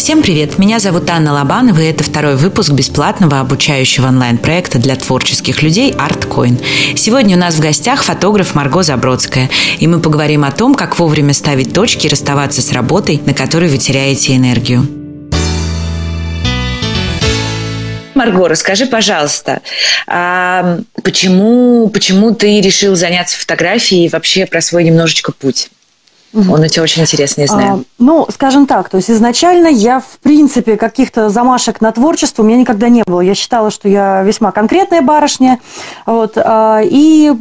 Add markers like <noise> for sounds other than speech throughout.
Всем привет! Меня зовут Анна Лобанова, и это второй выпуск бесплатного обучающего онлайн-проекта для творческих людей ArtCoin. Сегодня у нас в гостях фотограф Марго Забродская, и мы поговорим о том, как вовремя ставить точки и расставаться с работой, на которой вы теряете энергию. Марго, расскажи, пожалуйста, а почему, почему ты решил заняться фотографией и вообще про свой немножечко путь? Он у тебя очень интересный, я знаю. А, ну, скажем так, то есть изначально я, в принципе, каких-то замашек на творчество у меня никогда не было. Я считала, что я весьма конкретная барышня. Вот, а, и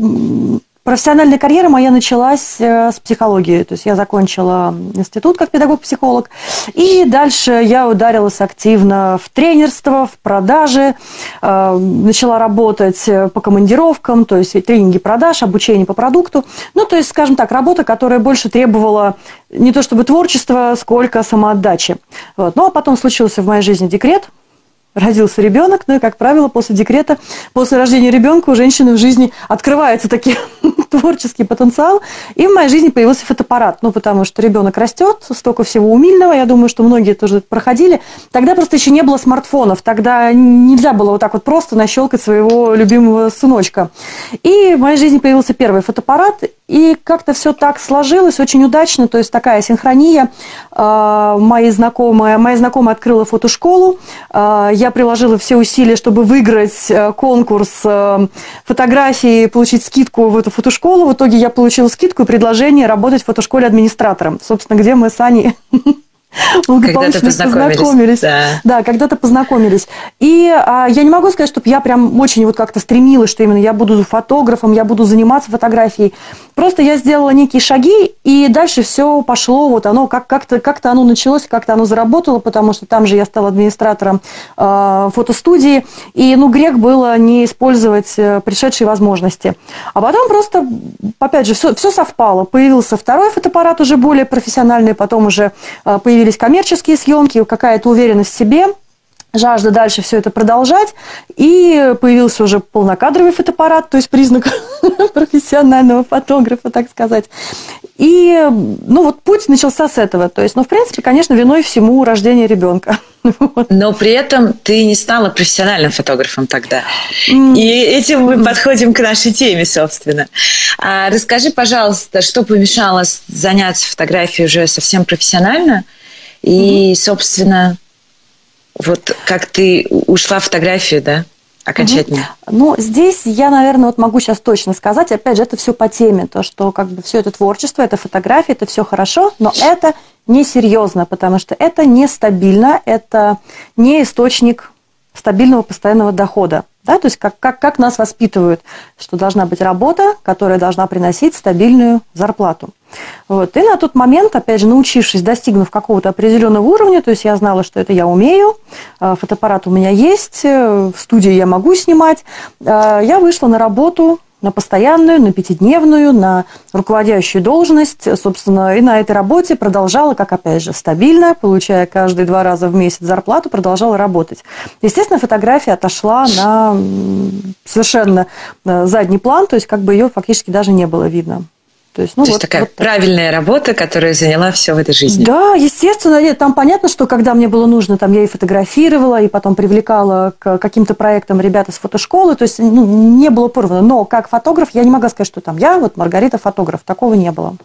Профессиональная карьера моя началась э, с психологии. То есть я закончила институт как педагог-психолог. И дальше я ударилась активно в тренерство, в продажи. Э, начала работать по командировкам, то есть тренинги продаж, обучение по продукту. Ну, то есть, скажем так, работа, которая больше требовала не то чтобы творчества, сколько самоотдачи. Вот. Ну, а потом случился в моей жизни декрет – родился ребенок, ну и, как правило, после декрета, после рождения ребенка у женщины в жизни открывается такой <laughs> творческий потенциал, и в моей жизни появился фотоаппарат, ну, потому что ребенок растет, столько всего умильного, я думаю, что многие тоже проходили. Тогда просто еще не было смартфонов, тогда нельзя было вот так вот просто нащелкать своего любимого сыночка. И в моей жизни появился первый фотоаппарат, и как-то все так сложилось очень удачно, то есть такая синхрония. А, мои знакомые, моя знакомая открыла фотошколу, а, приложила все усилия, чтобы выиграть э, конкурс э, фотографии, получить скидку в эту фотошколу. В итоге я получила скидку и предложение работать в фотошколе администратором. Собственно, где мы с Аней <laughs> Когда-то познакомились. познакомились. Да, да когда-то познакомились. И а, я не могу сказать, чтобы я прям очень вот как-то стремилась, что именно я буду фотографом, я буду заниматься фотографией. Просто я сделала некие шаги, и дальше все пошло, вот оно как- как-то, как-то оно началось, как-то оно заработало, потому что там же я стала администратором э, фотостудии, и ну грех было не использовать э, пришедшие возможности. А потом просто, опять же, все, все совпало. Появился второй фотоаппарат уже более профессиональный, потом уже э, появился появились коммерческие съемки, какая-то уверенность в себе, жажда дальше все это продолжать, и появился уже полнокадровый фотоаппарат, то есть признак <laughs> профессионального фотографа, так сказать. И, ну, вот путь начался с этого. То есть, ну, в принципе, конечно, виной всему рождение ребенка. <laughs> Но при этом ты не стала профессиональным фотографом тогда. И этим мы подходим к нашей теме, собственно. А расскажи, пожалуйста, что помешало заняться фотографией уже совсем профессионально – и, собственно, вот как ты ушла в фотографию, да? окончательно? Угу. Ну, здесь я, наверное, вот могу сейчас точно сказать, опять же, это все по теме, то, что как бы все это творчество, это фотография, это все хорошо, но это несерьезно, потому что это нестабильно, это не источник стабильного постоянного дохода. Да? То есть как, как, как нас воспитывают, что должна быть работа, которая должна приносить стабильную зарплату. Вот. И на тот момент, опять же, научившись, достигнув какого-то определенного уровня, то есть я знала, что это я умею, э, фотоаппарат у меня есть, э, в студии я могу снимать, э, я вышла на работу на постоянную, на пятидневную, на руководящую должность. Собственно, и на этой работе продолжала, как опять же, стабильно, получая каждые два раза в месяц зарплату, продолжала работать. Естественно, фотография отошла на совершенно задний план, то есть как бы ее фактически даже не было видно. То есть, ну, То вот, есть такая вот правильная работа, которая заняла все в этой жизни. Да, естественно. Нет, там понятно, что когда мне было нужно, там я и фотографировала, и потом привлекала к каким-то проектам ребят из фотошколы. То есть ну, не было порвано. Но как фотограф я не могла сказать, что там я, вот Маргарита фотограф. Такого не было.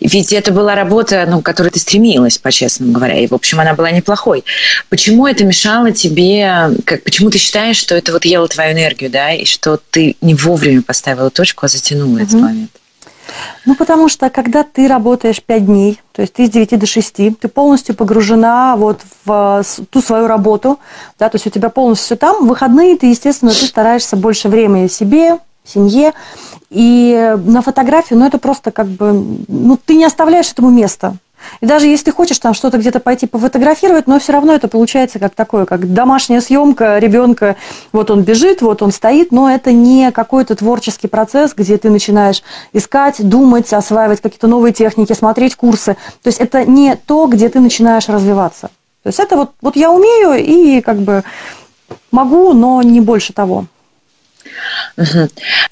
Ведь это была работа, ну, к которой ты стремилась, по-честному говоря. И, в общем, она была неплохой. Почему это мешало тебе? Как, почему ты считаешь, что это вот ело твою энергию, да, и что ты не вовремя поставила точку, а затянула угу. этот момент? Ну, потому что, когда ты работаешь 5 дней, то есть ты с 9 до 6, ты полностью погружена вот в ту свою работу, да, то есть у тебя полностью все там. В выходные ты, естественно, ты стараешься больше времени себе, семье. И на фотографию, ну, это просто как бы, ну, ты не оставляешь этому места. И даже если ты хочешь там что-то где-то пойти пофотографировать, но все равно это получается как такое, как домашняя съемка ребенка. Вот он бежит, вот он стоит, но это не какой-то творческий процесс, где ты начинаешь искать, думать, осваивать какие-то новые техники, смотреть курсы. То есть это не то, где ты начинаешь развиваться. То есть это вот, вот я умею и как бы могу, но не больше того. Угу.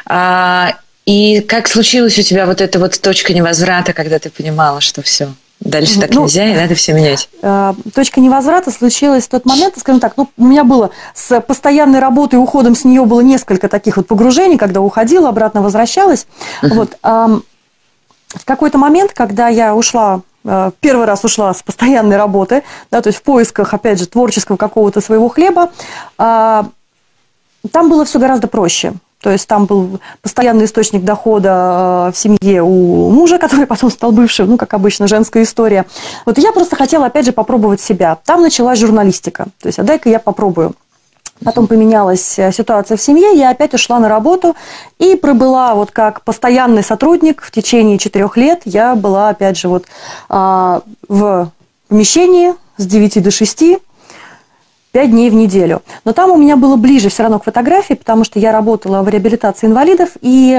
А, и как случилась у тебя вот эта вот точка невозврата, когда ты понимала, что все? Дальше так ну, нельзя, и надо все менять. Э, точка невозврата случилась в тот момент, скажем так, ну, у меня было с постоянной работой уходом с нее было несколько таких вот погружений, когда уходила, обратно возвращалась. Uh-huh. Вот, в какой-то момент, когда я ушла э, первый раз ушла с постоянной работы, да, то есть в поисках, опять же, творческого какого-то своего хлеба, э, там было все гораздо проще. То есть там был постоянный источник дохода э, в семье у мужа, <laughs> который потом стал бывшим, ну, как обычно, женская история. Вот я просто хотела, опять же, попробовать себя. Там началась журналистика. То есть, а дай-ка я попробую. Потом поменялась э, ситуация в семье, я опять ушла на работу и пробыла вот как постоянный сотрудник в течение четырех лет. Я была, опять же, вот а, в помещении с 9 до 6, 5 дней в неделю. Но там у меня было ближе все равно к фотографии, потому что я работала в реабилитации инвалидов, и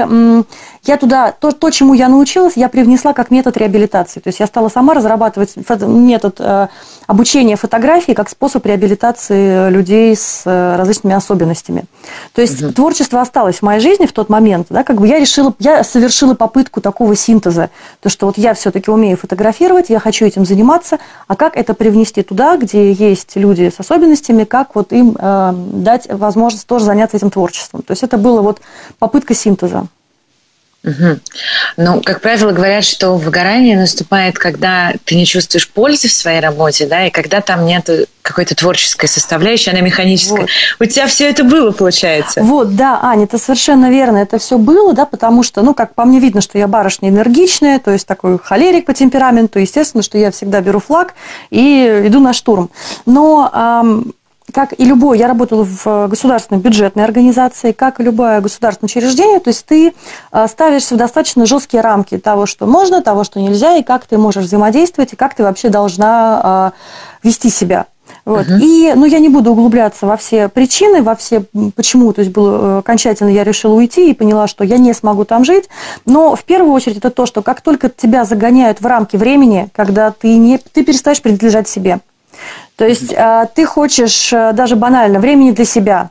я туда, то, то, чему я научилась, я привнесла как метод реабилитации. То есть я стала сама разрабатывать метод э, обучения фотографии как способ реабилитации людей с э, различными особенностями. То есть угу. творчество осталось в моей жизни в тот момент, да, как бы я решила, я совершила попытку такого синтеза, то, что вот я все-таки умею фотографировать, я хочу этим заниматься, а как это привнести туда, где есть люди с особенностями, возможностями, как вот им э, дать возможность тоже заняться этим творчеством. То есть это была вот попытка синтеза. Угу. Ну, как правило, говорят, что выгорание наступает, когда ты не чувствуешь пользы в своей работе, да, и когда там нет какой-то творческой составляющей, она механическая. Вот. У тебя все это было, получается. Вот, да, Аня, это совершенно верно, это все было, да, потому что, ну, как по мне видно, что я барышня энергичная, то есть такой холерик по темпераменту, естественно, что я всегда беру флаг и иду на штурм. Но эм, как и любой, я работала в государственной бюджетной организации, как и любое государственное учреждение, то есть ты а, ставишься в достаточно жесткие рамки того, что можно, того, что нельзя, и как ты можешь взаимодействовать, и как ты вообще должна а, вести себя. Вот. Uh-huh. И, ну, я не буду углубляться во все причины, во все, почему, то есть было, э, окончательно я решила уйти и поняла, что я не смогу там жить. Но в первую очередь это то, что как только тебя загоняют в рамки времени, когда ты, не, ты перестаешь принадлежать себе. То есть а, ты хочешь э, даже банально времени для себя.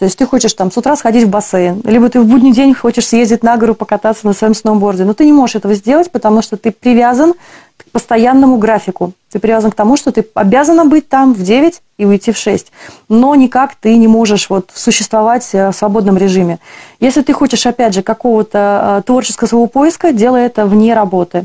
То есть ты хочешь там с утра сходить в бассейн, либо ты в будний день хочешь съездить на гору, покататься на своем сноуборде. Но ты не можешь этого сделать, потому что ты привязан к постоянному графику. Ты привязан к тому, что ты обязана быть там в 9 и уйти в 6. Но никак ты не можешь вот существовать э, в свободном режиме. Если ты хочешь, опять же, какого-то э, творческого своего поиска, делай это вне работы.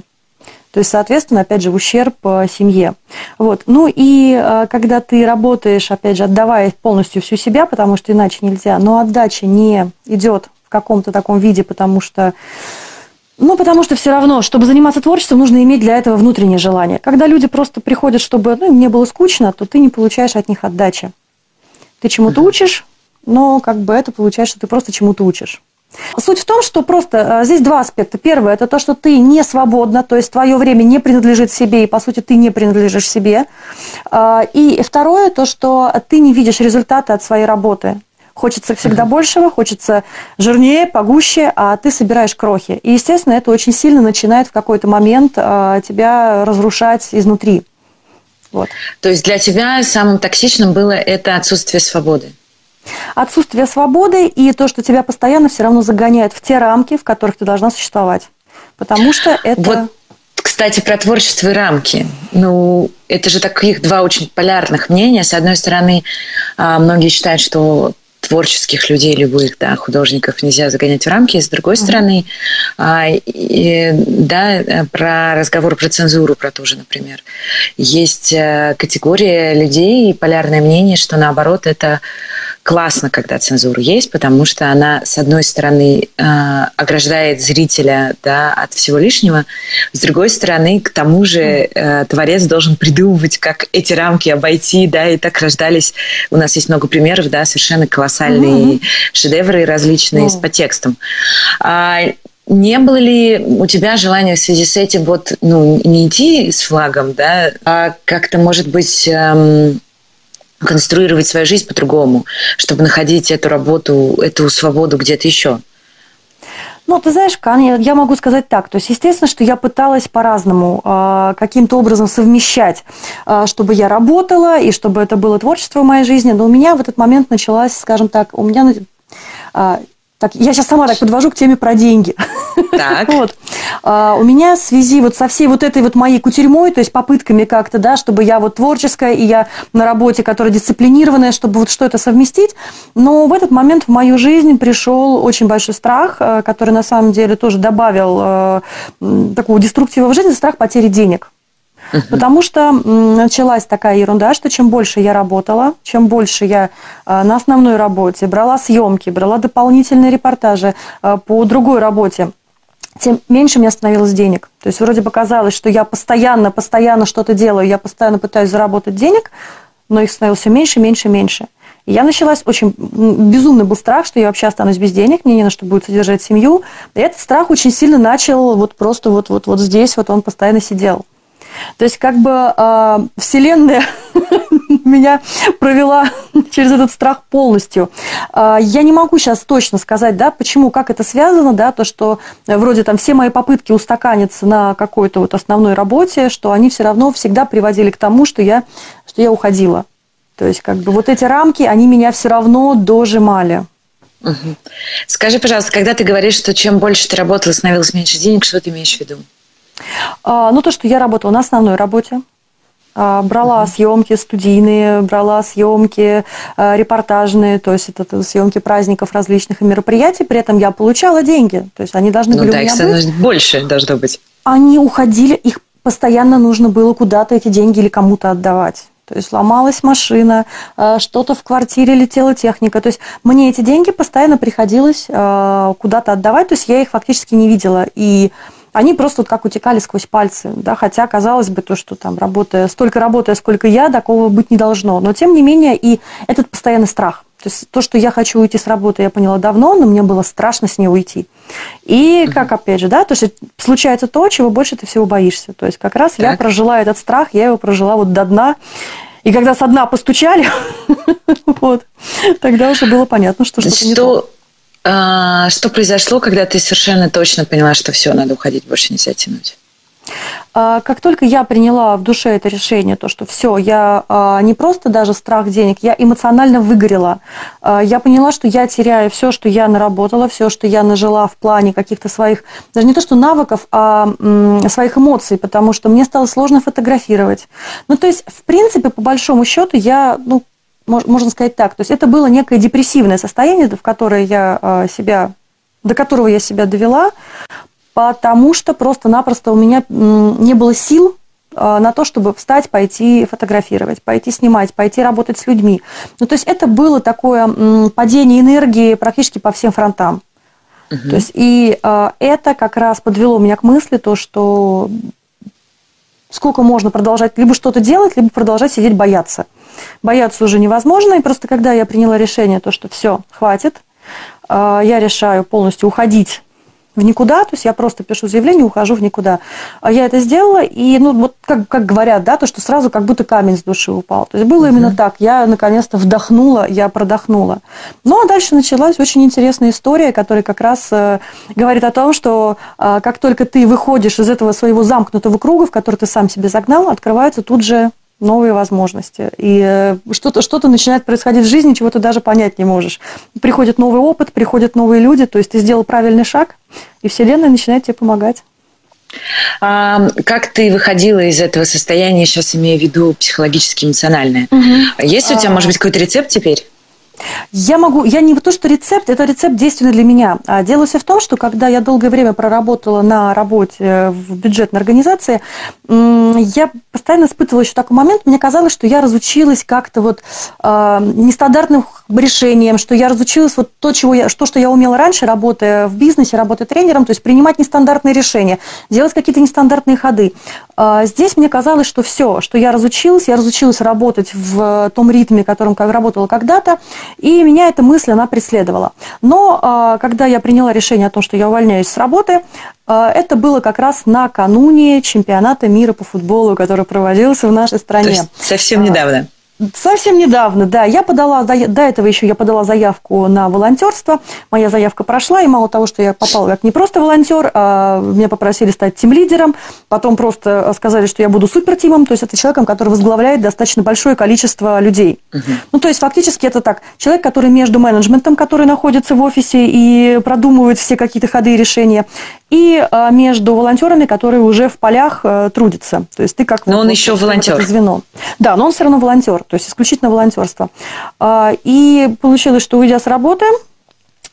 То есть, соответственно, опять же, в ущерб э, семье. Вот. Ну и э, когда ты работаешь, опять же, отдавая полностью всю себя, потому что иначе нельзя, но отдача не идет в каком-то таком виде, потому что ну, потому что все равно, чтобы заниматься творчеством, нужно иметь для этого внутреннее желание. Когда люди просто приходят, чтобы ну, им не было скучно, то ты не получаешь от них отдачи. Ты чему-то учишь, но как бы это получается, что ты просто чему-то учишь. Суть в том, что просто э, здесь два аспекта. Первое – это то, что ты не свободна, то есть твое время не принадлежит себе, и, по сути, ты не принадлежишь себе. А, и второе – то, что ты не видишь результаты от своей работы. Хочется всегда большего, хочется жирнее, погуще, а ты собираешь крохи. И, естественно, это очень сильно начинает в какой-то момент а, тебя разрушать изнутри. Вот. То есть для тебя самым токсичным было это отсутствие свободы? Отсутствие свободы и то, что тебя постоянно все равно загоняют в те рамки, в которых ты должна существовать. Потому что это... Вот, кстати, про творчество и рамки. Ну, это же таких два очень полярных мнения. С одной стороны, а, многие считают, что творческих людей, любых, да, художников нельзя загонять в рамки. С другой стороны, mm-hmm. и, да, про разговор про цензуру, про то же, например. Есть э, категория людей и полярное мнение, что наоборот это классно, когда цензура есть, потому что она, с одной стороны, э, ограждает зрителя да, от всего лишнего, с другой стороны, к тому же э, творец должен придумывать, как эти рамки обойти, да, и так рождались. У нас есть много примеров, да, совершенно колоссальные mm-hmm. шедевры различные mm-hmm. с подтекстом. А, не было ли у тебя желания в связи с этим вот, ну, не идти с флагом, да, а как-то, может быть, эм, конструировать свою жизнь по-другому, чтобы находить эту работу, эту свободу где-то еще? Ну, ты знаешь, я могу сказать так. То есть, естественно, что я пыталась по-разному а, каким-то образом совмещать, а, чтобы я работала и чтобы это было творчество в моей жизни. Но у меня в этот момент началась, скажем так, у меня а, Так, я сейчас сама так подвожу к теме про деньги. Так. <laughs> вот. А, у меня в связи вот со всей вот этой вот моей кутерьмой, то есть попытками как-то, да, чтобы я вот творческая, и я на работе, которая дисциплинированная, чтобы вот что это совместить. Но в этот момент в мою жизнь пришел очень большой страх, э, который на самом деле тоже добавил э, такого деструктива в жизнь, страх потери денег. Потому что началась такая ерунда, что чем больше я работала, чем больше я а, на основной работе брала съемки, брала дополнительные репортажи а, по другой работе, тем меньше мне становилось денег. То есть вроде бы казалось, что я постоянно, постоянно что-то делаю, я постоянно пытаюсь заработать денег, но их становилось все меньше, меньше, меньше. И я началась очень... Безумный был страх, что я вообще останусь без денег, мне не на что будет содержать семью. И этот страх очень сильно начал вот просто вот, вот, вот здесь, вот он постоянно сидел. То есть как бы э, Вселенная <laughs> меня провела <laughs> через этот страх полностью. Э, я не могу сейчас точно сказать, да, почему, как это связано, да, то, что вроде там все мои попытки устаканиться на какой-то вот основной работе, что они все равно всегда приводили к тому, что я, что я уходила. То есть как бы вот эти рамки, они меня все равно дожимали. Скажи, пожалуйста, когда ты говоришь, что чем больше ты работала, становилось меньше денег, что ты имеешь в виду? А, ну, то, что я работала на основной работе, а, брала uh-huh. съемки студийные, брала съемки а, репортажные, то есть это съемки праздников различных мероприятий, при этом я получала деньги, то есть они должны ну, были да, у меня их быть. больше должно быть. Они уходили, их постоянно нужно было куда-то эти деньги или кому-то отдавать. То есть ломалась машина, что-то в квартире летела техника. То есть мне эти деньги постоянно приходилось куда-то отдавать, то есть я их фактически не видела. И они просто вот как утекали сквозь пальцы, да, хотя казалось бы то, что там работая, столько работая, сколько я, такого быть не должно. Но тем не менее и этот постоянный страх. То есть то, что я хочу уйти с работы, я поняла давно, но мне было страшно с ней уйти. И как, опять же, да, то есть случается то, чего больше ты всего боишься. То есть как раз так. я прожила этот страх, я его прожила вот до дна. И когда со дна постучали, <laughs> вот, тогда уже было понятно, что что-то не то. А, что произошло, когда ты совершенно точно поняла, что все, надо уходить, больше нельзя тянуть? А, как только я приняла в душе это решение, то, что все, я а, не просто даже страх денег, я эмоционально выгорела. Я поняла, что я теряю все, что я наработала, все, что я нажила в плане каких-то своих, даже не то что навыков, а своих эмоций, потому что мне стало сложно фотографировать. Ну, то есть, в принципе, по большому счету, я, ну, можно сказать так. То есть это было некое депрессивное состояние, в которое я а, себя, до которого я себя довела, потому что просто-напросто у меня не было сил а, на то, чтобы встать, пойти фотографировать, пойти снимать, пойти работать с людьми. Ну, то есть это было такое падение энергии практически по всем фронтам. Угу. То есть и э, это как раз подвело меня к мысли, то, что сколько можно продолжать либо что-то делать, либо продолжать сидеть бояться бояться уже невозможно. И просто когда я приняла решение, то, что все, хватит, а, я решаю полностью уходить в никуда, то есть я просто пишу заявление, ухожу в никуда. А я это сделала, и, ну, вот как, как говорят, да, то, что сразу как будто камень с души упал. То есть было угу. именно так. Я наконец-то вдохнула, я продохнула. Ну, а дальше началась очень интересная история, которая как раз э, говорит о том, что э, как только ты выходишь из этого своего замкнутого круга, в который ты сам себе загнал, открываются тут же новые возможности. И э, что-то что начинает происходить в жизни, чего ты даже понять не можешь. Приходит новый опыт, приходят новые люди, то есть ты сделал правильный шаг, и Вселенная начинает тебе помогать. А, как ты выходила из этого состояния, сейчас имею в виду психологически эмоциональное? Угу. Есть у тебя, а... может быть, какой-то рецепт теперь? Я могу, я не то, что рецепт, это рецепт действенный для меня. А дело все в том, что когда я долгое время проработала на работе в бюджетной организации, я постоянно испытывала еще такой момент, мне казалось, что я разучилась как-то вот э, нестандартным решением, что я разучилась вот то, чего я, то, что я умела раньше, работая в бизнесе, работая тренером, то есть принимать нестандартные решения, делать какие-то нестандартные ходы. А здесь мне казалось, что все, что я разучилась, я разучилась работать в том ритме, которым как работала когда-то, и меня эта мысль, она преследовала. Но а, когда я приняла решение о том, что я увольняюсь с работы, а, это было как раз накануне чемпионата мира по футболу, который проводился в нашей стране. То есть совсем недавно? Совсем недавно, да. Я подала, до этого еще я подала заявку на волонтерство. Моя заявка прошла, и мало того, что я попала как не просто волонтер, а меня попросили стать тим-лидером, потом просто сказали, что я буду супертимом, то есть это человеком, который возглавляет достаточно большое количество людей. Угу. Ну, то есть фактически это так. Человек, который между менеджментом, который находится в офисе и продумывает все какие-то ходы и решения, и а, между волонтерами, которые уже в полях а, трудятся. То есть ты как... Но вот, он вот, еще волонтер. Звено. Да, но он все равно волонтер, то есть исключительно волонтерство. А, и получилось, что уйдя с работы,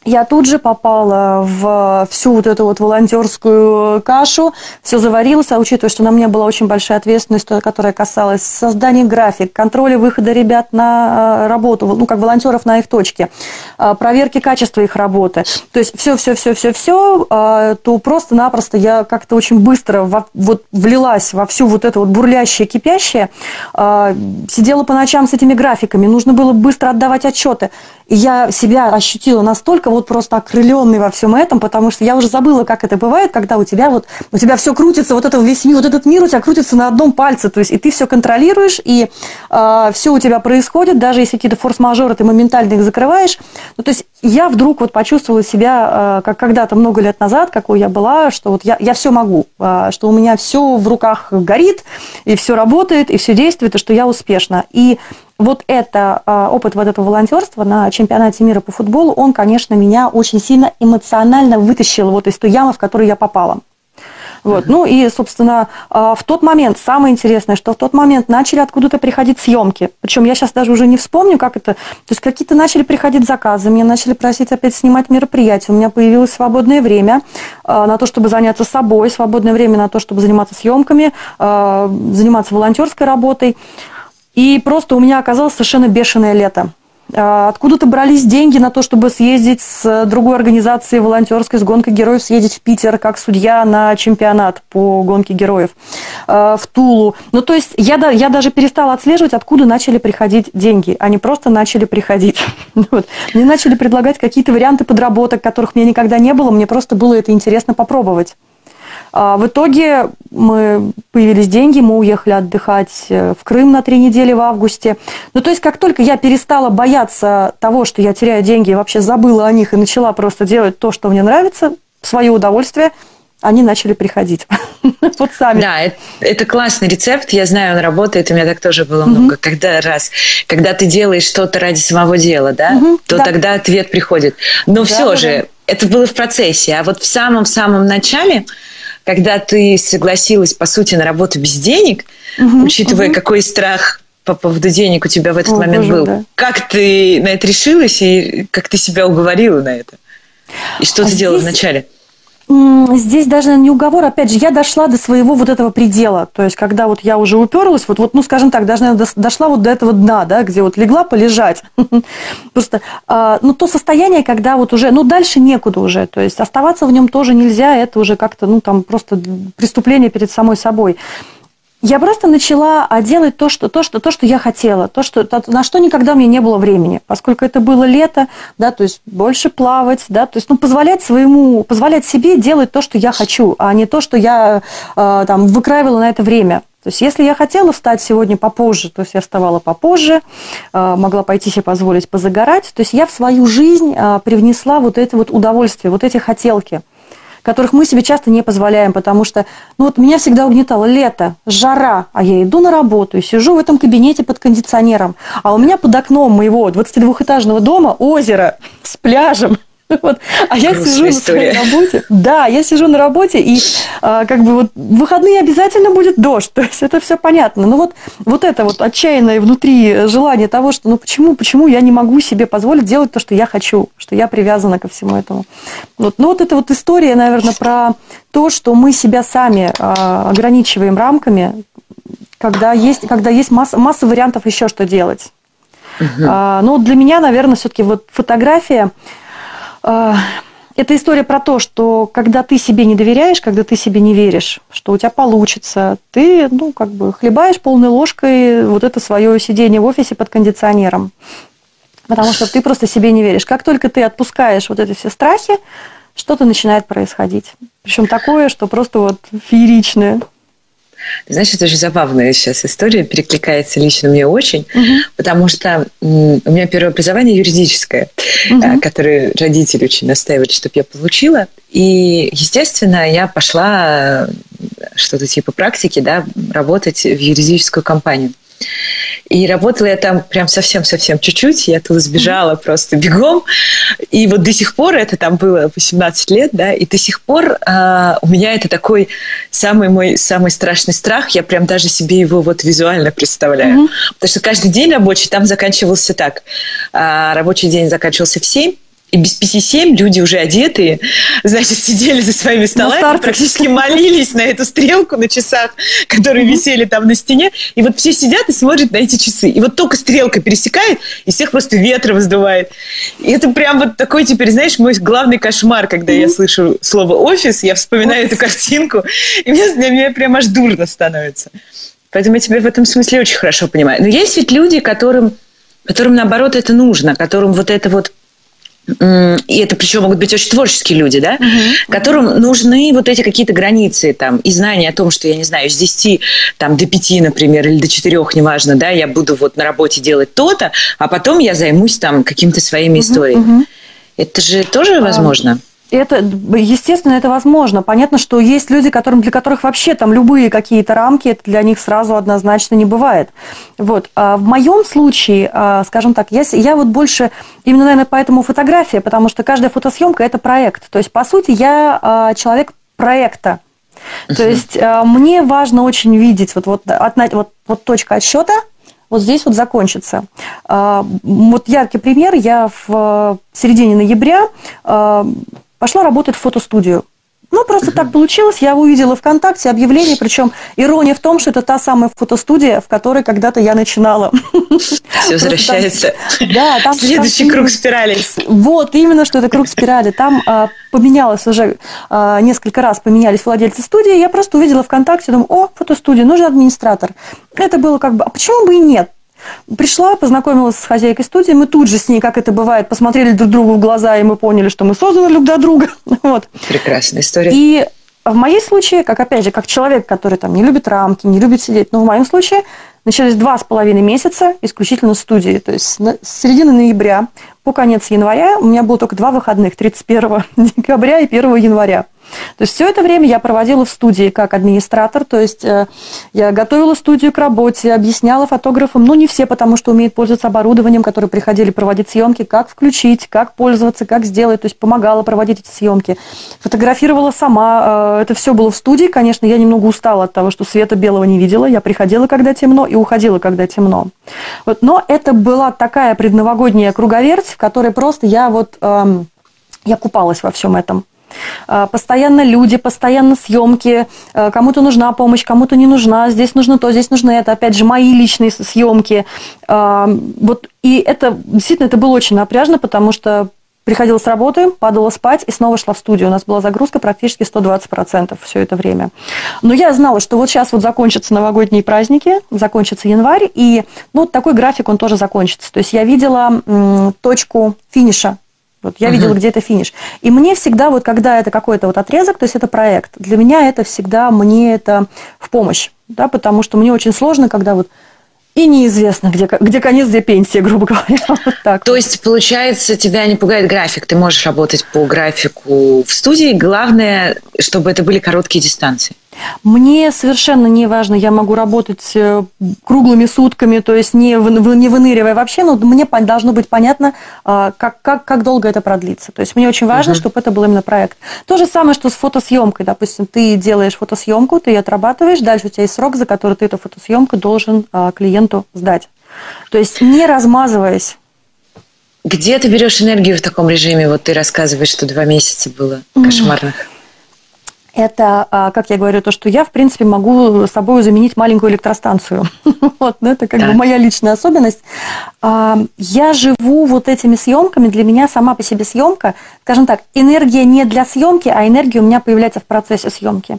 я тут же попала в всю вот эту вот волонтерскую кашу, все заварилось, а учитывая, что на мне была очень большая ответственность, которая касалась создания график, контроля выхода ребят на работу, ну, как волонтеров на их точке, проверки качества их работы, то есть все-все-все-все-все, то просто-напросто я как-то очень быстро во, вот влилась во всю вот это вот бурлящее, кипящее, сидела по ночам с этими графиками, нужно было быстро отдавать отчеты, и я себя ощутила настолько вот просто окрыленный во всем этом, потому что я уже забыла, как это бывает, когда у тебя вот у тебя все крутится, вот это весь мир, вот этот мир у тебя крутится на одном пальце, то есть и ты все контролируешь, и э, все у тебя происходит, даже если какие-то форс-мажоры, ты моментально их закрываешь. Ну, то есть я вдруг вот почувствовала себя, э, как когда-то много лет назад, какой я была, что вот я, я все могу, э, что у меня все в руках горит, и все работает, и все действует, и что я успешна. И вот это а, опыт вот этого волонтерства на чемпионате мира по футболу, он, конечно, меня очень сильно эмоционально вытащил вот из той ямы, в которую я попала. Вот. Ну и, собственно, а, в тот момент, самое интересное, что в тот момент начали откуда-то приходить съемки. Причем я сейчас даже уже не вспомню, как это. То есть какие-то начали приходить заказы, меня начали просить опять снимать мероприятия. У меня появилось свободное время а, на то, чтобы заняться собой, свободное время на то, чтобы заниматься съемками, заниматься волонтерской работой. И просто у меня оказалось совершенно бешеное лето. А, откуда-то брались деньги на то, чтобы съездить с другой организацией волонтерской, с гонкой героев, съездить в Питер как судья на чемпионат по гонке героев, а, в Тулу. Ну, то есть я, я даже перестала отслеживать, откуда начали приходить деньги. Они просто начали приходить. <laughs> Вот. Мне начали предлагать какие-то варианты подработок, которых меня никогда не было. Мне просто было это интересно попробовать. А, в итоге мы появились деньги, мы уехали отдыхать э, в Крым на три недели в августе. Ну, то есть, как только я перестала бояться того, что я теряю деньги, и вообще забыла о них и начала просто делать то, что мне нравится, свое удовольствие, они начали приходить. <laughs> вот сами. Да, это, это классный рецепт. Я знаю, он работает. У меня так тоже было много. Когда раз, когда ты делаешь что-то ради самого дела, да, то тогда ответ приходит. Но все же, это было в процессе. А вот в самом-самом начале когда ты согласилась, по сути, на работу без денег, угу, учитывая, угу. какой страх по поводу денег у тебя в этот О, момент боже, был. Да. Как ты на это решилась и как ты себя уговорила на это? И что а ты здесь... делала вначале? Здесь даже не уговор, опять же, я дошла до своего вот этого предела, то есть когда вот я уже уперлась, вот, вот ну, скажем так, даже наверное, дошла вот до этого дна, да, где вот легла полежать, <laughs> просто, а, ну, то состояние, когда вот уже, ну, дальше некуда уже, то есть оставаться в нем тоже нельзя, это уже как-то, ну, там, просто преступление перед самой собой. Я просто начала а, делать то, что, то, что, то, что я хотела, то, что, то, на что никогда у меня не было времени, поскольку это было лето, да, то есть больше плавать, да, то есть, ну, позволять своему, позволять себе делать то, что я хочу, а не то, что я э, там выкраивала на это время. То есть, если я хотела встать сегодня попозже, то есть я вставала попозже, э, могла пойти себе позволить позагорать. То есть я в свою жизнь привнесла вот это вот удовольствие, вот эти хотелки которых мы себе часто не позволяем, потому что, ну вот меня всегда угнетало лето, жара, а я иду на работу и сижу в этом кабинете под кондиционером, а у меня под окном моего 22-этажного дома озеро с пляжем, Вот. А я сижу на своей работе. Да, я сижу на работе, и а, как бы вот в выходные обязательно будет дождь. <laughs> То есть это все понятно. Но вот, вот это вот отчаянное внутри желание того, что ну почему, почему я не могу себе позволить делать то, что я хочу, что я привязана ко всему этому. Вот. Ну вот это вот история, наверное, про то, что мы себя сами а, ограничиваем рамками, когда есть, когда есть масса, масса вариантов еще что делать. Угу. А, ну, для меня, наверное, все-таки вот фотография это история про то, что когда ты себе не доверяешь, когда ты себе не веришь, что у тебя получится, ты, ну, как бы хлебаешь полной ложкой вот это свое сидение в офисе под кондиционером. Потому что ты просто себе не веришь. Как только ты отпускаешь вот эти все страхи, что-то начинает происходить. Причем такое, что просто вот фееричное. Ты знаешь, это очень забавная сейчас история, перекликается лично мне очень, угу. потому что у меня первое образование юридическое, угу. которое родители очень настаивали, чтобы я получила. И, естественно, я пошла что-то типа практики, да, работать в юридическую компанию. И работала я там прям совсем-совсем чуть-чуть. Я оттуда сбежала mm-hmm. просто бегом. И вот до сих пор, это там было 18 лет, да, и до сих пор а, у меня это такой самый мой самый страшный страх. Я прям даже себе его вот визуально представляю. Mm-hmm. Потому что каждый день рабочий там заканчивался так. А, рабочий день заканчивался в 7, и без пяти семь люди уже одетые, значит, сидели за своими столами, практически молились на эту стрелку на часах, которые висели там на стене. И вот все сидят и смотрят на эти часы. И вот только стрелка пересекает, и всех просто ветром сдувает. И это прям вот такой теперь, знаешь, мой главный кошмар, когда я слышу слово «офис», я вспоминаю эту картинку, и мне, для меня прям аж дурно становится. Поэтому я тебя в этом смысле очень хорошо понимаю. Но есть ведь люди, которым, которым наоборот это нужно, которым вот это вот и это причем могут быть очень творческие люди, да, uh-huh. которым нужны вот эти какие-то границы там и знания о том, что я не знаю, с 10 там, до 5, например, или до 4, неважно, да, я буду вот на работе делать то-то, а потом я займусь там какими-то своими uh-huh, историями. Uh-huh. Это же тоже возможно? Это, естественно, это возможно. Понятно, что есть люди, которым, для которых вообще там любые какие-то рамки, это для них сразу однозначно не бывает. Вот. А в моем случае, а, скажем так, я, я вот больше, именно, наверное, поэтому фотография, потому что каждая фотосъемка – это проект. То есть, по сути, я а, человек проекта. То есть мне важно очень видеть вот, вот, от, вот, вот точка отсчета, вот здесь вот закончится. Вот яркий пример. Я в середине ноября пошла работать в фотостудию. Ну, просто так получилось. Я увидела ВКонтакте объявление, причем ирония в том, что это та самая фотостудия, в которой когда-то я начинала. Все возвращается. Да, там <laughs> следующий круг спирали. Вот, именно, что это круг спирали. Там а, поменялось уже а, несколько раз, поменялись владельцы студии. Я просто увидела ВКонтакте, думаю, о, фотостудия, нужен администратор. Это было как бы, а почему бы и нет? Пришла, познакомилась с хозяйкой студии, мы тут же с ней, как это бывает, посмотрели друг другу в глаза, и мы поняли, что мы созданы друг для друга. <laughs> Вот. Прекрасная история. И в моей случае, как опять же, как человек, который там не любит рамки, не любит сидеть, но в моем случае начались два с половиной месяца исключительно с То есть с середины ноября по конец января у меня было только два выходных, 31 <laughs> декабря и 1 января. То есть все это время я проводила в студии как администратор, то есть э, я готовила студию к работе, объясняла фотографам, ну не все, потому что умеют пользоваться оборудованием, которые приходили проводить съемки, как включить, как пользоваться, как сделать, то есть помогала проводить эти съемки. Фотографировала сама, э, это все было в студии, конечно, я немного устала от того, что света белого не видела, я приходила, когда темно, и уходила, когда темно. Вот, но это была такая предновогодняя круговерть, в которой просто я вот, эм, я купалась во всем этом. А, постоянно люди, постоянно съемки, а, кому-то нужна помощь, кому-то не нужна, здесь нужно то, здесь нужно это, опять же, мои личные съемки. А, вот, и это, действительно, это было очень напряжно, потому что приходила с работы, падала спать и снова шла в студию. У нас была загрузка практически 120% все это время. Но я знала, что вот сейчас вот закончатся новогодние праздники, закончится январь, и ну, такой график, он тоже закончится. То есть я видела м, точку финиша вот я uh-huh. видела, где это финиш. И мне всегда, вот когда это какой-то вот отрезок, то есть это проект, для меня это всегда, мне это в помощь, да, потому что мне очень сложно, когда вот и неизвестно, где, где конец, где пенсия, <laughs> грубо говоря. Вот так. То есть, получается, тебя не пугает график, ты можешь работать по графику в студии, главное, чтобы это были короткие дистанции. Мне совершенно не важно, я могу работать э, круглыми сутками, то есть не, не выныривая вообще, но мне должно быть понятно, а, как, как, как долго это продлится. То есть мне очень важно, угу. чтобы это был именно проект. То же самое, что с фотосъемкой. Допустим, ты делаешь фотосъемку, ты ее отрабатываешь, дальше у тебя есть срок, за который ты эту фотосъемку должен а, клиенту сдать. То есть не размазываясь. Где ты берешь энергию в таком режиме? Вот ты рассказываешь, что два месяца было кошмарных это, а, как я говорю, то, что я, в принципе, могу собой заменить маленькую электростанцию. <laughs> вот, ну, это как да. бы моя личная особенность. А, я живу вот этими съемками. Для меня сама по себе съемка, скажем так, энергия не для съемки, а энергия у меня появляется в процессе съемки.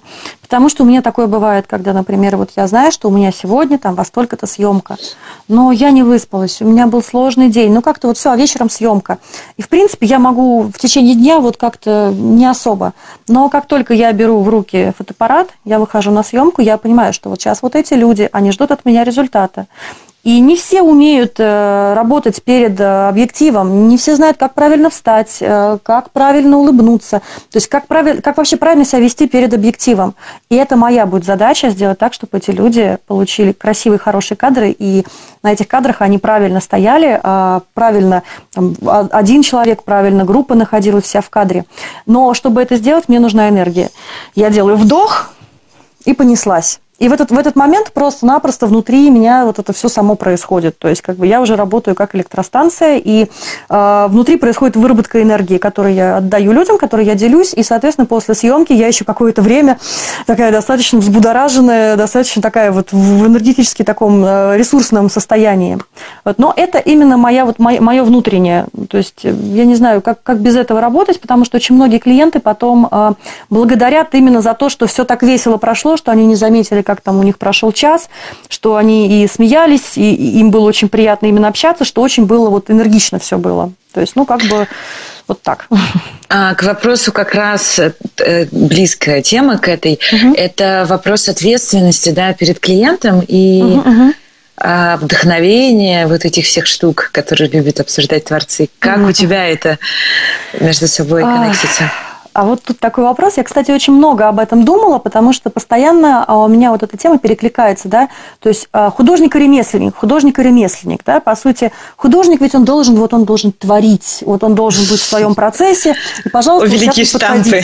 Потому что у меня такое бывает, когда, например, вот я знаю, что у меня сегодня там во столько-то съемка, но я не выспалась, у меня был сложный день, ну как-то вот все, а вечером съемка. И, в принципе, я могу в течение дня вот как-то не особо. Но как только я беру в руки фотоаппарат, я выхожу на съемку, я понимаю, что вот сейчас вот эти люди, они ждут от меня результата. И не все умеют э, работать перед э, объективом, не все знают, как правильно встать, э, как правильно улыбнуться, то есть как, правиль, как вообще правильно себя вести перед объективом. И это моя будет задача сделать так, чтобы эти люди получили красивые, хорошие кадры, и на этих кадрах они правильно стояли, а правильно там, один человек, правильно группа находилась вся в кадре. Но чтобы это сделать, мне нужна энергия. Я делаю вдох и понеслась. И в этот, в этот момент просто-напросто внутри меня вот это все само происходит. То есть как бы я уже работаю как электростанция, и э, внутри происходит выработка энергии, которую я отдаю людям, которой я делюсь, и, соответственно, после съемки я еще какое-то время такая достаточно взбудораженная, достаточно такая вот в энергетически таком э, ресурсном состоянии. Вот. Но это именно моя, вот, мое, мое внутреннее. То есть я не знаю, как, как без этого работать, потому что очень многие клиенты потом э, благодарят именно за то, что все так весело прошло, что они не заметили, как как там у них прошел час, что они и смеялись, и им было очень приятно именно общаться, что очень было вот энергично все было. То есть, ну, как бы вот так. А, к вопросу как раз э, близкая тема к этой. Угу. Это вопрос ответственности да, перед клиентом и угу, угу. вдохновение вот этих всех штук, которые любят обсуждать творцы. Как угу. у тебя это между собой коннектится? А вот тут такой вопрос. Я, кстати, очень много об этом думала, потому что постоянно а, у меня вот эта тема перекликается, да. То есть а, художник и ремесленник, художник и ремесленник, да. По сути, художник ведь он должен, вот он должен творить, вот он должен быть в своем процессе. И, пожалуйста, великие штампы.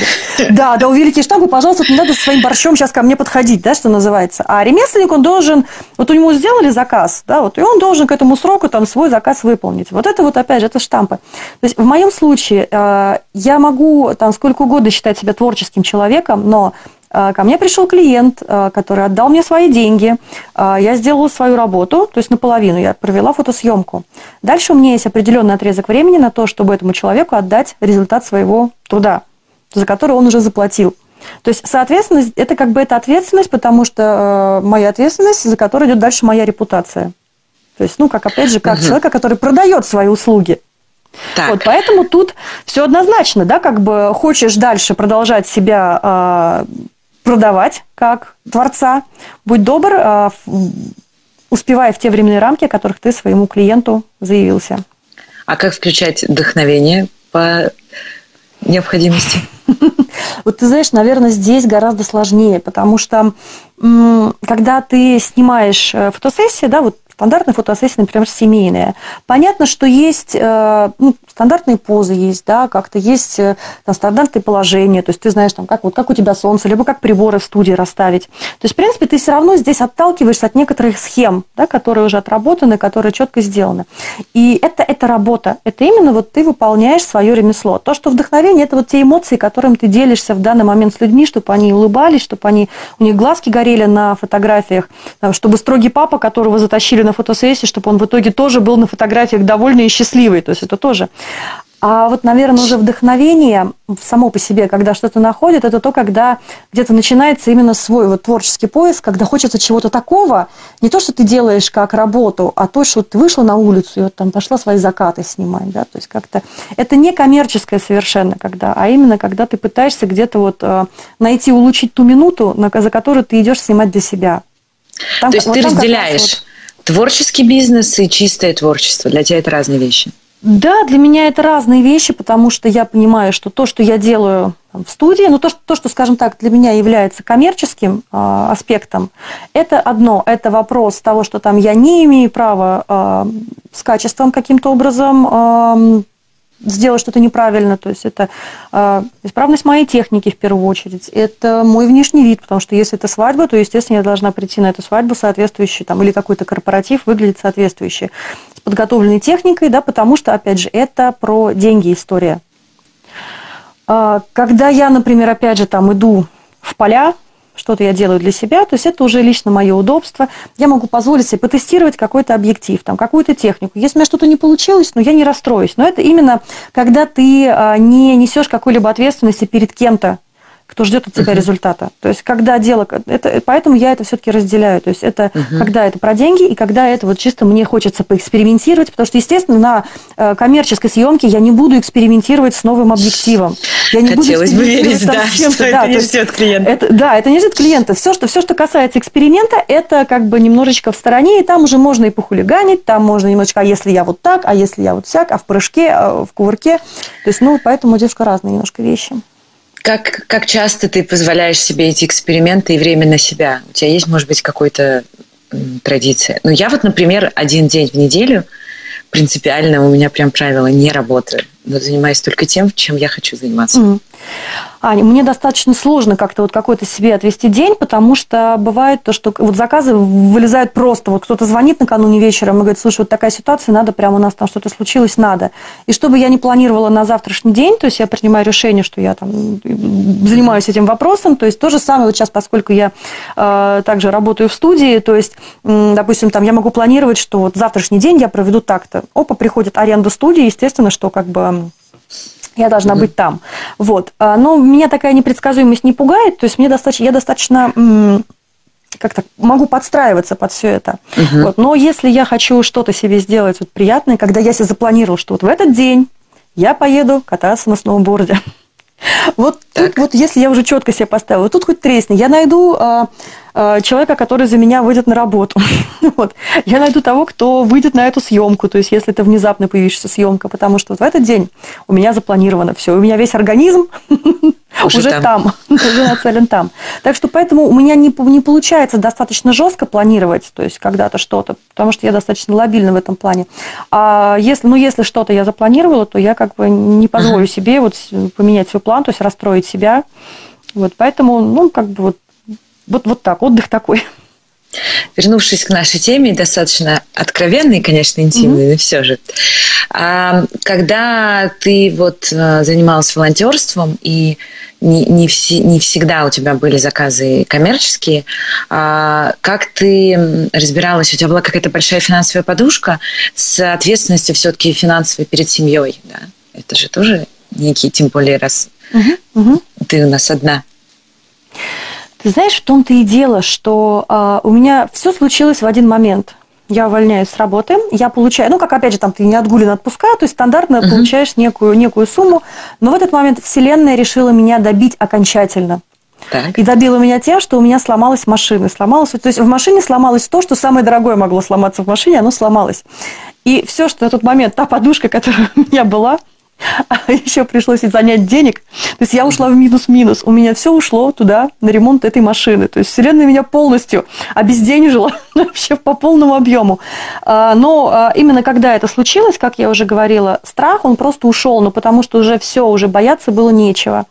Да, да, у великие штампы, пожалуйста, не надо своим борщом сейчас ко мне подходить, да, что называется. А ремесленник, он должен, вот у него сделали заказ, да, вот, и он должен к этому сроку там свой заказ выполнить. Вот это вот, опять же, это штампы. То есть в моем случае а, я могу там сколько сколько угодно считать себя творческим человеком, но э, ко мне пришел клиент, э, который отдал мне свои деньги, э, я сделала свою работу, то есть наполовину я провела фотосъемку. Дальше у меня есть определенный отрезок времени на то, чтобы этому человеку отдать результат своего труда, за который он уже заплатил. То есть, соответственно, это как бы это ответственность, потому что моя ответственность, за которой идет дальше моя репутация. То есть, ну, как опять же, как угу. человека, который продает свои услуги. Так. Вот, поэтому тут все однозначно, да, как бы хочешь дальше продолжать себя э, продавать как творца, будь добр, э, успевая в те временные рамки, о которых ты своему клиенту заявился. А как включать вдохновение по необходимости? <laughs> Вот ты знаешь, наверное, здесь гораздо сложнее, потому что когда ты снимаешь э, фотосессии, да, вот Стандартные фотосессии, например, семейные. Понятно, что есть э, ну, стандартные позы есть, да, как-то есть э, там, стандартные положения, то есть ты знаешь, там, как, вот, как у тебя солнце, либо как приборы в студии расставить. То есть, в принципе, ты все равно здесь отталкиваешься от некоторых схем, да, которые уже отработаны, которые четко сделаны. И это, это работа, это именно вот ты выполняешь свое ремесло. То, что вдохновение, это вот те эмоции, которым ты делишься в данный момент с людьми, чтобы они улыбались, чтобы они, у них глазки горели на фотографиях, чтобы строгий папа, которого затащили на фотосессии, чтобы он в итоге тоже был на фотографиях довольный и счастливый. То есть это тоже. А вот, наверное, уже вдохновение само по себе, когда что-то находит, это то, когда где-то начинается именно свой вот творческий поиск, когда хочется чего-то такого, не то, что ты делаешь как работу, а то, что ты вышла на улицу и вот там пошла свои закаты снимать, да, то есть как-то это не коммерческое совершенно, когда, а именно когда ты пытаешься где-то вот э, найти, улучшить ту минуту, за которую ты идешь снимать для себя. Там, то есть вот ты разделяешь творческий бизнес и чистое творчество. Для тебя это разные вещи. Да, для меня это разные вещи, потому что я понимаю, что то, что я делаю в студии, ну то, что, то, что скажем так, для меня является коммерческим э, аспектом, это одно, это вопрос того, что там я не имею права э, с качеством каким-то образом э, сделать что-то неправильно. То есть это э, исправность моей техники в первую очередь. Это мой внешний вид, потому что если это свадьба, то, естественно, я должна прийти на эту свадьбу соответствующий, там, или какой-то корпоратив выглядит соответствующий, с подготовленной техникой, да, потому что, опять же, это про деньги история. Э, когда я, например, опять же, там иду в поля, что-то я делаю для себя, то есть это уже лично мое удобство. Я могу позволить себе потестировать какой-то объектив, там, какую-то технику. Если у меня что-то не получилось, ну, я не расстроюсь. Но это именно когда ты а, не несешь какой-либо ответственности перед кем-то, кто ждет от тебя uh-huh. результата. То есть, когда дело... Это, поэтому я это все-таки разделяю. То есть, это uh-huh. когда это про деньги, и когда это вот чисто мне хочется поэкспериментировать, потому что, естественно, на э, коммерческой съемке я не буду экспериментировать с новым объективом. Я не Хотелось буду бы верить, да, что это да, не ждет клиента. Это, да, это не ждет клиента. Все что, все, что касается эксперимента, это как бы немножечко в стороне, и там уже можно и похулиганить, там можно немножечко, а если я вот так, а если я вот всяк, а в прыжке, а в кувырке. То есть, ну, поэтому девушка разные немножко вещи. Как, как часто ты позволяешь себе эти эксперименты и время на себя? У тебя есть, может быть, какой-то традиция? Ну, я вот, например, один день в неделю принципиально у меня прям правило не работаю, занимаюсь только тем, чем я хочу заниматься. Mm. Аня, мне достаточно сложно как-то вот какой-то себе отвести день, потому что бывает то, что вот заказы вылезают просто. Вот кто-то звонит накануне вечером и говорит, слушай, вот такая ситуация, надо прямо у нас там что-то случилось, надо. И чтобы я не планировала на завтрашний день, то есть я принимаю решение, что я там занимаюсь этим вопросом, то есть то же самое вот сейчас, поскольку я э, также работаю в студии, то есть, э, допустим, там я могу планировать, что вот завтрашний день я проведу так-то. Опа, приходит аренда студии, естественно, что как бы я должна быть там. Вот. А, но меня такая непредсказуемость не пугает, то есть мне достаточно, я достаточно как-то могу подстраиваться под все это. Угу. Вот. Но если я хочу что-то себе сделать вот приятное, когда я себе запланировал, что вот в этот день я поеду кататься на сноуборде. <laughs> Вот так. тут вот, если я уже четко себе поставила, тут хоть тресни, я найду а, человека, который за меня выйдет на работу. <laughs> вот. Я найду того, кто выйдет на эту съемку, то есть если это внезапно появившаяся съемка, потому что вот в этот день у меня запланировано все, у меня весь организм <laughs> уже, уже там, там. <laughs> уже нацелен там. Так что поэтому у меня не, не получается достаточно жестко планировать, то есть когда-то что-то, потому что я достаточно лобильна в этом плане. А если, ну, если что-то я запланировала, то я как бы не позволю себе вот поменять свой план, то есть расстроить себя. Вот поэтому, ну, как бы вот вот, вот так, отдых такой. Вернувшись к нашей теме, достаточно откровенной, конечно, интимной, mm-hmm. но все же. А, когда ты вот а, занималась волонтерством и не, не, все, не всегда у тебя были заказы коммерческие, а, как ты разбиралась? У тебя была какая-то большая финансовая подушка с ответственностью все-таки финансовой перед семьей, да? Это же тоже некий, тем более раз mm-hmm. ты у нас одна. Ты знаешь, в том-то и дело, что э, у меня все случилось в один момент. Я увольняюсь с работы, я получаю, ну, как опять же, там ты не отгулен отпуска, то есть стандартно uh-huh. получаешь некую, некую сумму, но в этот момент Вселенная решила меня добить окончательно. Так. И добила меня тем, что у меня сломалась машина. Сломалась, то есть в машине сломалось то, что самое дорогое могло сломаться в машине, оно сломалось. И все, что на тот момент, та подушка, которая <laughs> у меня была, <laughs> а еще пришлось занять денег. То есть я ушла в минус-минус. У меня все ушло туда, на ремонт этой машины. То есть вселенная меня полностью обезденежила <laughs> вообще по полному объему. А, но а, именно когда это случилось, как я уже говорила, страх, он просто ушел, ну потому что уже все, уже бояться было нечего.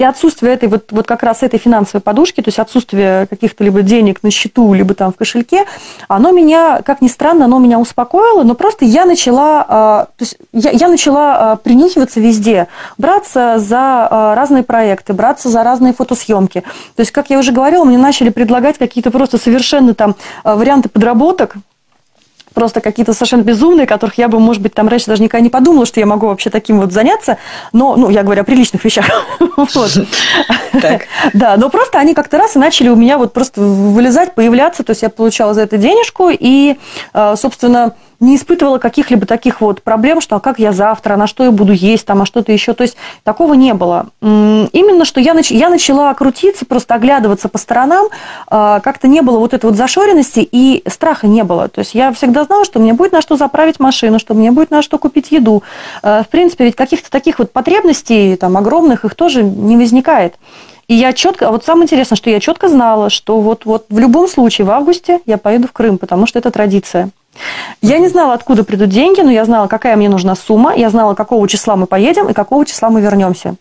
И отсутствие этой вот, вот как раз этой финансовой подушки, то есть отсутствие каких-то либо денег на счету, либо там в кошельке, оно меня, как ни странно, оно меня успокоило, но просто я начала, а, то есть я, я начала а, принюхиваться везде, браться за а, разные проекты, браться за разные фотосъемки. То есть, как я уже говорила, мне начали предлагать какие-то просто совершенно там варианты подработок, просто какие-то совершенно безумные, которых я бы, может быть, там раньше даже никогда не подумала, что я могу вообще таким вот заняться. Но, ну, я говорю о приличных вещах. <laughs> <laughs> Да, но просто они как-то раз и начали у меня вот просто вылезать, появляться. То есть я получала за это денежку и, э, собственно, не испытывала каких-либо таких вот проблем, что а как я завтра, на что я буду есть, там, а что-то еще. То есть такого не было. Именно, что я, нач... я начала крутиться, просто оглядываться по сторонам, а, как-то не было вот этой вот зашоренности и страха не было. То есть я всегда знала, что мне будет на что заправить машину, что мне будет на что купить еду. А, в принципе, ведь каких-то таких вот потребностей, там, огромных, их тоже не возникает. И я четко, вот самое интересное, что я четко знала, что вот, вот в любом случае в августе я поеду в Крым, потому что это традиция. Я не знала, откуда придут деньги, но я знала, какая мне нужна сумма, я знала, какого числа мы поедем и какого числа мы вернемся.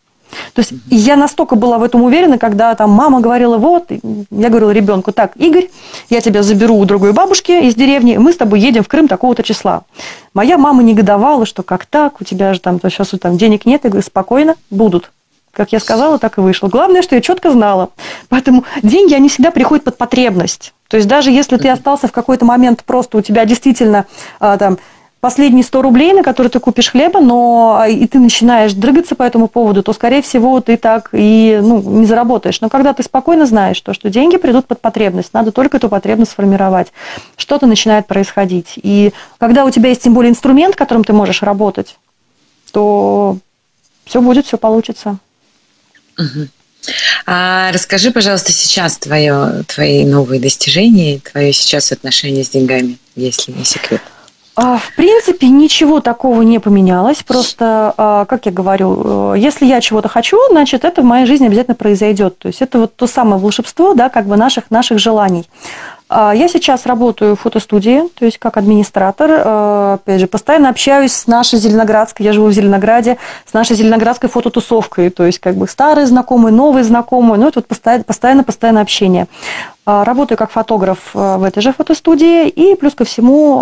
То есть я настолько была в этом уверена, когда там мама говорила, вот, я говорила ребенку, так, Игорь, я тебя заберу у другой бабушки из деревни, мы с тобой едем в Крым такого-то числа. Моя мама негодовала, что как так, у тебя же там сейчас там денег нет, я говорю, спокойно, будут. Как я сказала, так и вышло. Главное, что я четко знала. Поэтому деньги, они всегда приходят под потребность. То есть даже если ты остался в какой-то момент просто у тебя действительно а, там последние 100 рублей, на которые ты купишь хлеба, но а, и ты начинаешь дрыгаться по этому поводу, то, скорее всего, ты так и ну, не заработаешь. Но когда ты спокойно знаешь, то, что деньги придут под потребность, надо только эту потребность сформировать, что-то начинает происходить. И когда у тебя есть тем более инструмент, которым ты можешь работать, то все будет, все получится. А расскажи, пожалуйста, сейчас твое, твои новые достижения, твое сейчас отношение с деньгами, если не секрет. А, в принципе, ничего такого не поменялось. Просто, а, как я говорю, э, если я чего-то хочу, значит, это в моей жизни обязательно произойдет. То есть это вот то самое волшебство, да, как бы наших, наших желаний. А, я сейчас работаю в фотостудии, то есть как администратор. А, опять же, постоянно общаюсь с нашей Зеленоградской, я живу в Зеленограде, с нашей Зеленоградской фототусовкой. То есть как бы старые знакомые, новые знакомые. Ну, это вот постоянно, постоянно общение. А, работаю как фотограф в этой же фотостудии и плюс ко всему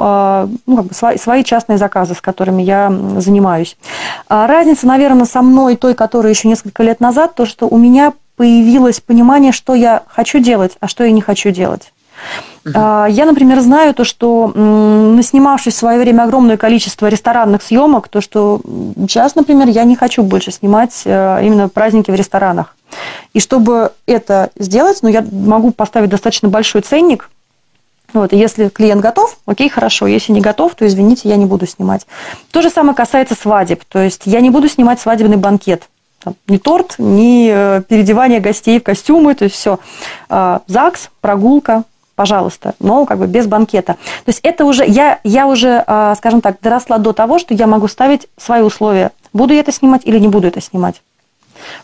ну, как бы свои частные заказы, с которыми я занимаюсь. Разница, наверное, со мной, той, которая еще несколько лет назад, то, что у меня появилось понимание, что я хочу делать, а что я не хочу делать. Uh-huh. Я, например, знаю то, что наснимавшись в свое время огромное количество ресторанных съемок, то, что сейчас, например, я не хочу больше снимать э, именно праздники в ресторанах. И чтобы это сделать, ну, я могу поставить достаточно большой ценник, вот, если клиент готов, окей, хорошо. Если не готов, то, извините, я не буду снимать. То же самое касается свадеб. То есть я не буду снимать свадебный банкет. Там, ни торт, ни э, переодевание гостей в костюмы, то есть все. А, ЗАГС, прогулка, пожалуйста, но как бы без банкета. То есть это уже, я, я уже, а, скажем так, доросла до того, что я могу ставить свои условия. Буду я это снимать или не буду это снимать.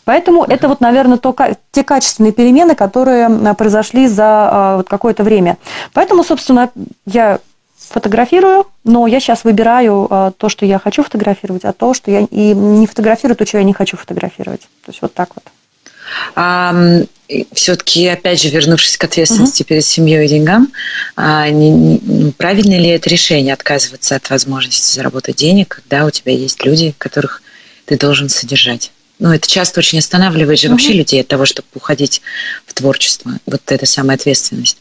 Поэтому это вот, наверное, то, те качественные перемены, которые произошли за а, вот какое-то время. Поэтому, собственно, я фотографирую, но я сейчас выбираю а, то, что я хочу фотографировать, а то, что я и не фотографирую, то, что я не хочу фотографировать. То есть вот так вот. Все-таки, опять же, вернувшись к ответственности угу. перед семьей и деньгам, а, не, не, ну, правильно ли это решение отказываться от возможности заработать денег, когда у тебя есть люди, которых ты должен содержать? Ну, это часто очень останавливает же угу. вообще людей от того, чтобы уходить в творчество. Вот эта самая ответственность.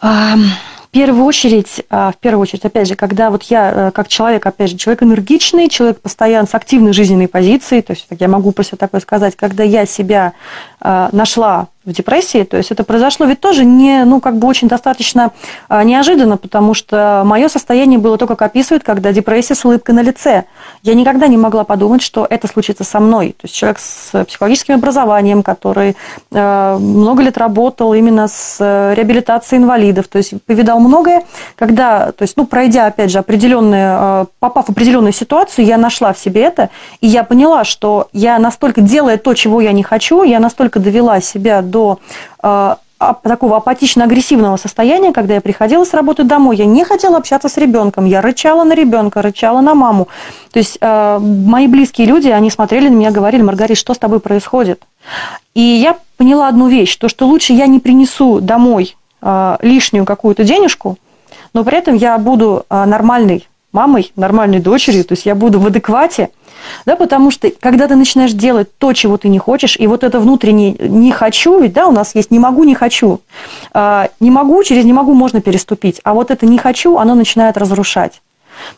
Um в первую очередь, а, в первую очередь, опять же, когда вот я э, как человек, опять же, человек энергичный, человек постоянно с активной жизненной позицией, то есть я могу про себя такое сказать, когда я себя а, нашла в депрессии. То есть это произошло ведь тоже не, ну, как бы очень достаточно а, неожиданно, потому что мое состояние было то, как описывают, когда депрессия с улыбкой на лице. Я никогда не могла подумать, что это случится со мной. То есть человек с психологическим образованием, который а, много лет работал именно с э, реабилитацией инвалидов, то есть повидал многое, когда, то есть, ну, пройдя, опять же, определенные, попав в определенную ситуацию, я нашла в себе это, и я поняла, что я настолько, делая то, чего я не хочу, я настолько довела себя до до э, такого апатично-агрессивного состояния, когда я приходила с работы домой, я не хотела общаться с ребенком, я рычала на ребенка, рычала на маму. То есть э, мои близкие люди, они смотрели на меня, говорили, Маргарит, что с тобой происходит? И я поняла одну вещь, то, что лучше я не принесу домой э, лишнюю какую-то денежку, но при этом я буду э, нормальной мамой, нормальной дочерью, то есть я буду в адеквате, да, потому что когда ты начинаешь делать то, чего ты не хочешь, и вот это внутреннее «не хочу», ведь, да, у нас есть «не могу, не хочу». А, «Не могу», через «не могу» можно переступить, а вот это «не хочу», оно начинает разрушать.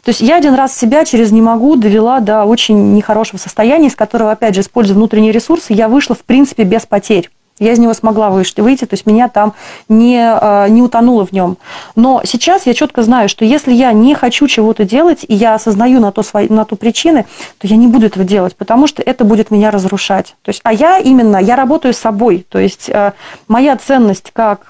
То есть я один раз себя через «не могу» довела до очень нехорошего состояния, из которого, опять же, используя внутренние ресурсы, я вышла, в принципе, без потерь. Я из него смогла выйти, то есть меня там не, а, не утонуло в нем. Но сейчас я четко знаю, что если я не хочу чего-то делать, и я осознаю на то, свои, на то причины, то я не буду этого делать, потому что это будет меня разрушать. То есть, а я именно, я работаю с собой. То есть а, моя ценность как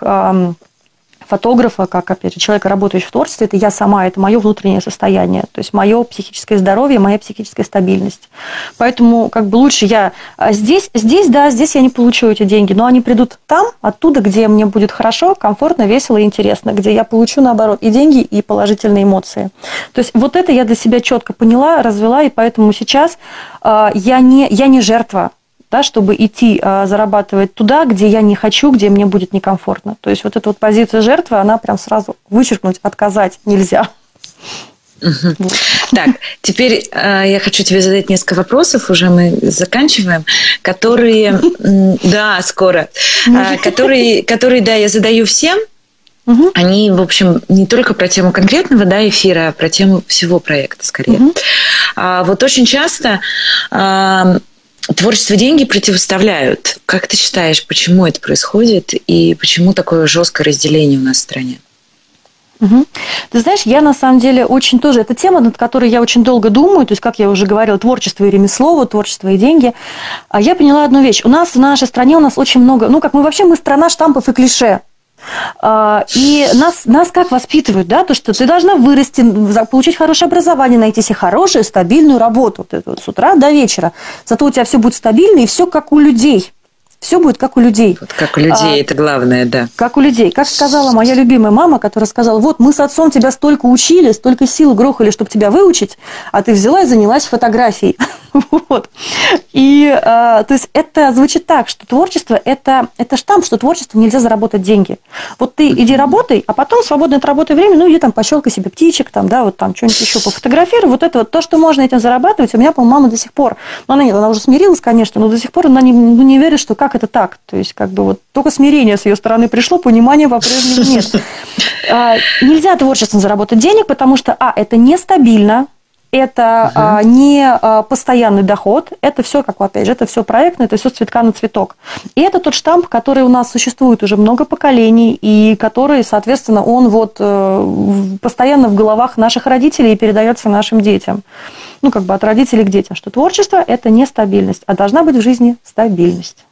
фотографа, как, опять же, человека, работающего в творчестве, это я сама, это мое внутреннее состояние, то есть мое психическое здоровье, моя психическая стабильность. Поэтому как бы лучше я а здесь, здесь, да, здесь я не получу эти деньги, но они придут там, оттуда, где мне будет хорошо, комфортно, весело и интересно, где я получу, наоборот, и деньги, и положительные эмоции. То есть вот это я для себя четко поняла, развела, и поэтому сейчас э, я, не, я не жертва да, чтобы идти а, зарабатывать туда, где я не хочу, где мне будет некомфортно. То есть вот эта вот позиция жертвы, она прям сразу вычеркнуть, отказать нельзя. Угу. Так, теперь э, я хочу тебе задать несколько вопросов, уже мы заканчиваем, которые, да, скоро, э, которые, которые, да, я задаю всем, Угу. Они, в общем, не только про тему конкретного да, эфира, а про тему всего проекта скорее. Угу. А, вот очень часто а, творчество деньги противоставляют. Как ты считаешь, почему это происходит и почему такое жесткое разделение у нас в стране? Угу. Ты знаешь, я на самом деле очень тоже, это тема, над которой я очень долго думаю, то есть, как я уже говорила, творчество и ремесло, творчество и деньги. А я поняла одну вещь. У нас в нашей стране у нас очень много, ну, как мы вообще, мы страна штампов и клише. А, и нас, нас как воспитывают, да, то, что ты должна вырасти, получить хорошее образование, найти себе хорошую, стабильную работу вот, вот, с утра до вечера. Зато у тебя все будет стабильно и все как у людей. Все будет как у людей. Вот как у людей, а, это главное, да. Как у людей. Как сказала моя любимая мама, которая сказала, вот мы с отцом тебя столько учили, столько сил грохали, чтобы тебя выучить, а ты взяла и занялась фотографией. <laughs> вот. И, а, то есть, это звучит так, что творчество это, – это штамп, что творчество нельзя заработать деньги. Вот ты иди работай, а потом свободное от работы время, ну, иди там пощелкай себе птичек, там, да, вот там что-нибудь еще пофотографируй. Вот это вот то, что можно этим зарабатывать, у меня, по-моему, мама до сих пор, ну, она нет, она уже смирилась, конечно, но до сих пор она не, ну, не верит, что как как это так? То есть, как бы вот только смирение с ее стороны пришло, понимания по-прежнему нет. <laughs> А, нельзя творчеством заработать денег, потому что, а, это нестабильно, это uh не а, постоянный доход, это все, как опять же, это все проектное, это все цветка на цветок. И это тот штамп, который у нас существует уже много поколений, и который, соответственно, он вот э, постоянно в головах наших родителей и передается нашим детям. Ну, как бы от родителей к детям, что творчество – это нестабильность, а должна быть в жизни стабильность.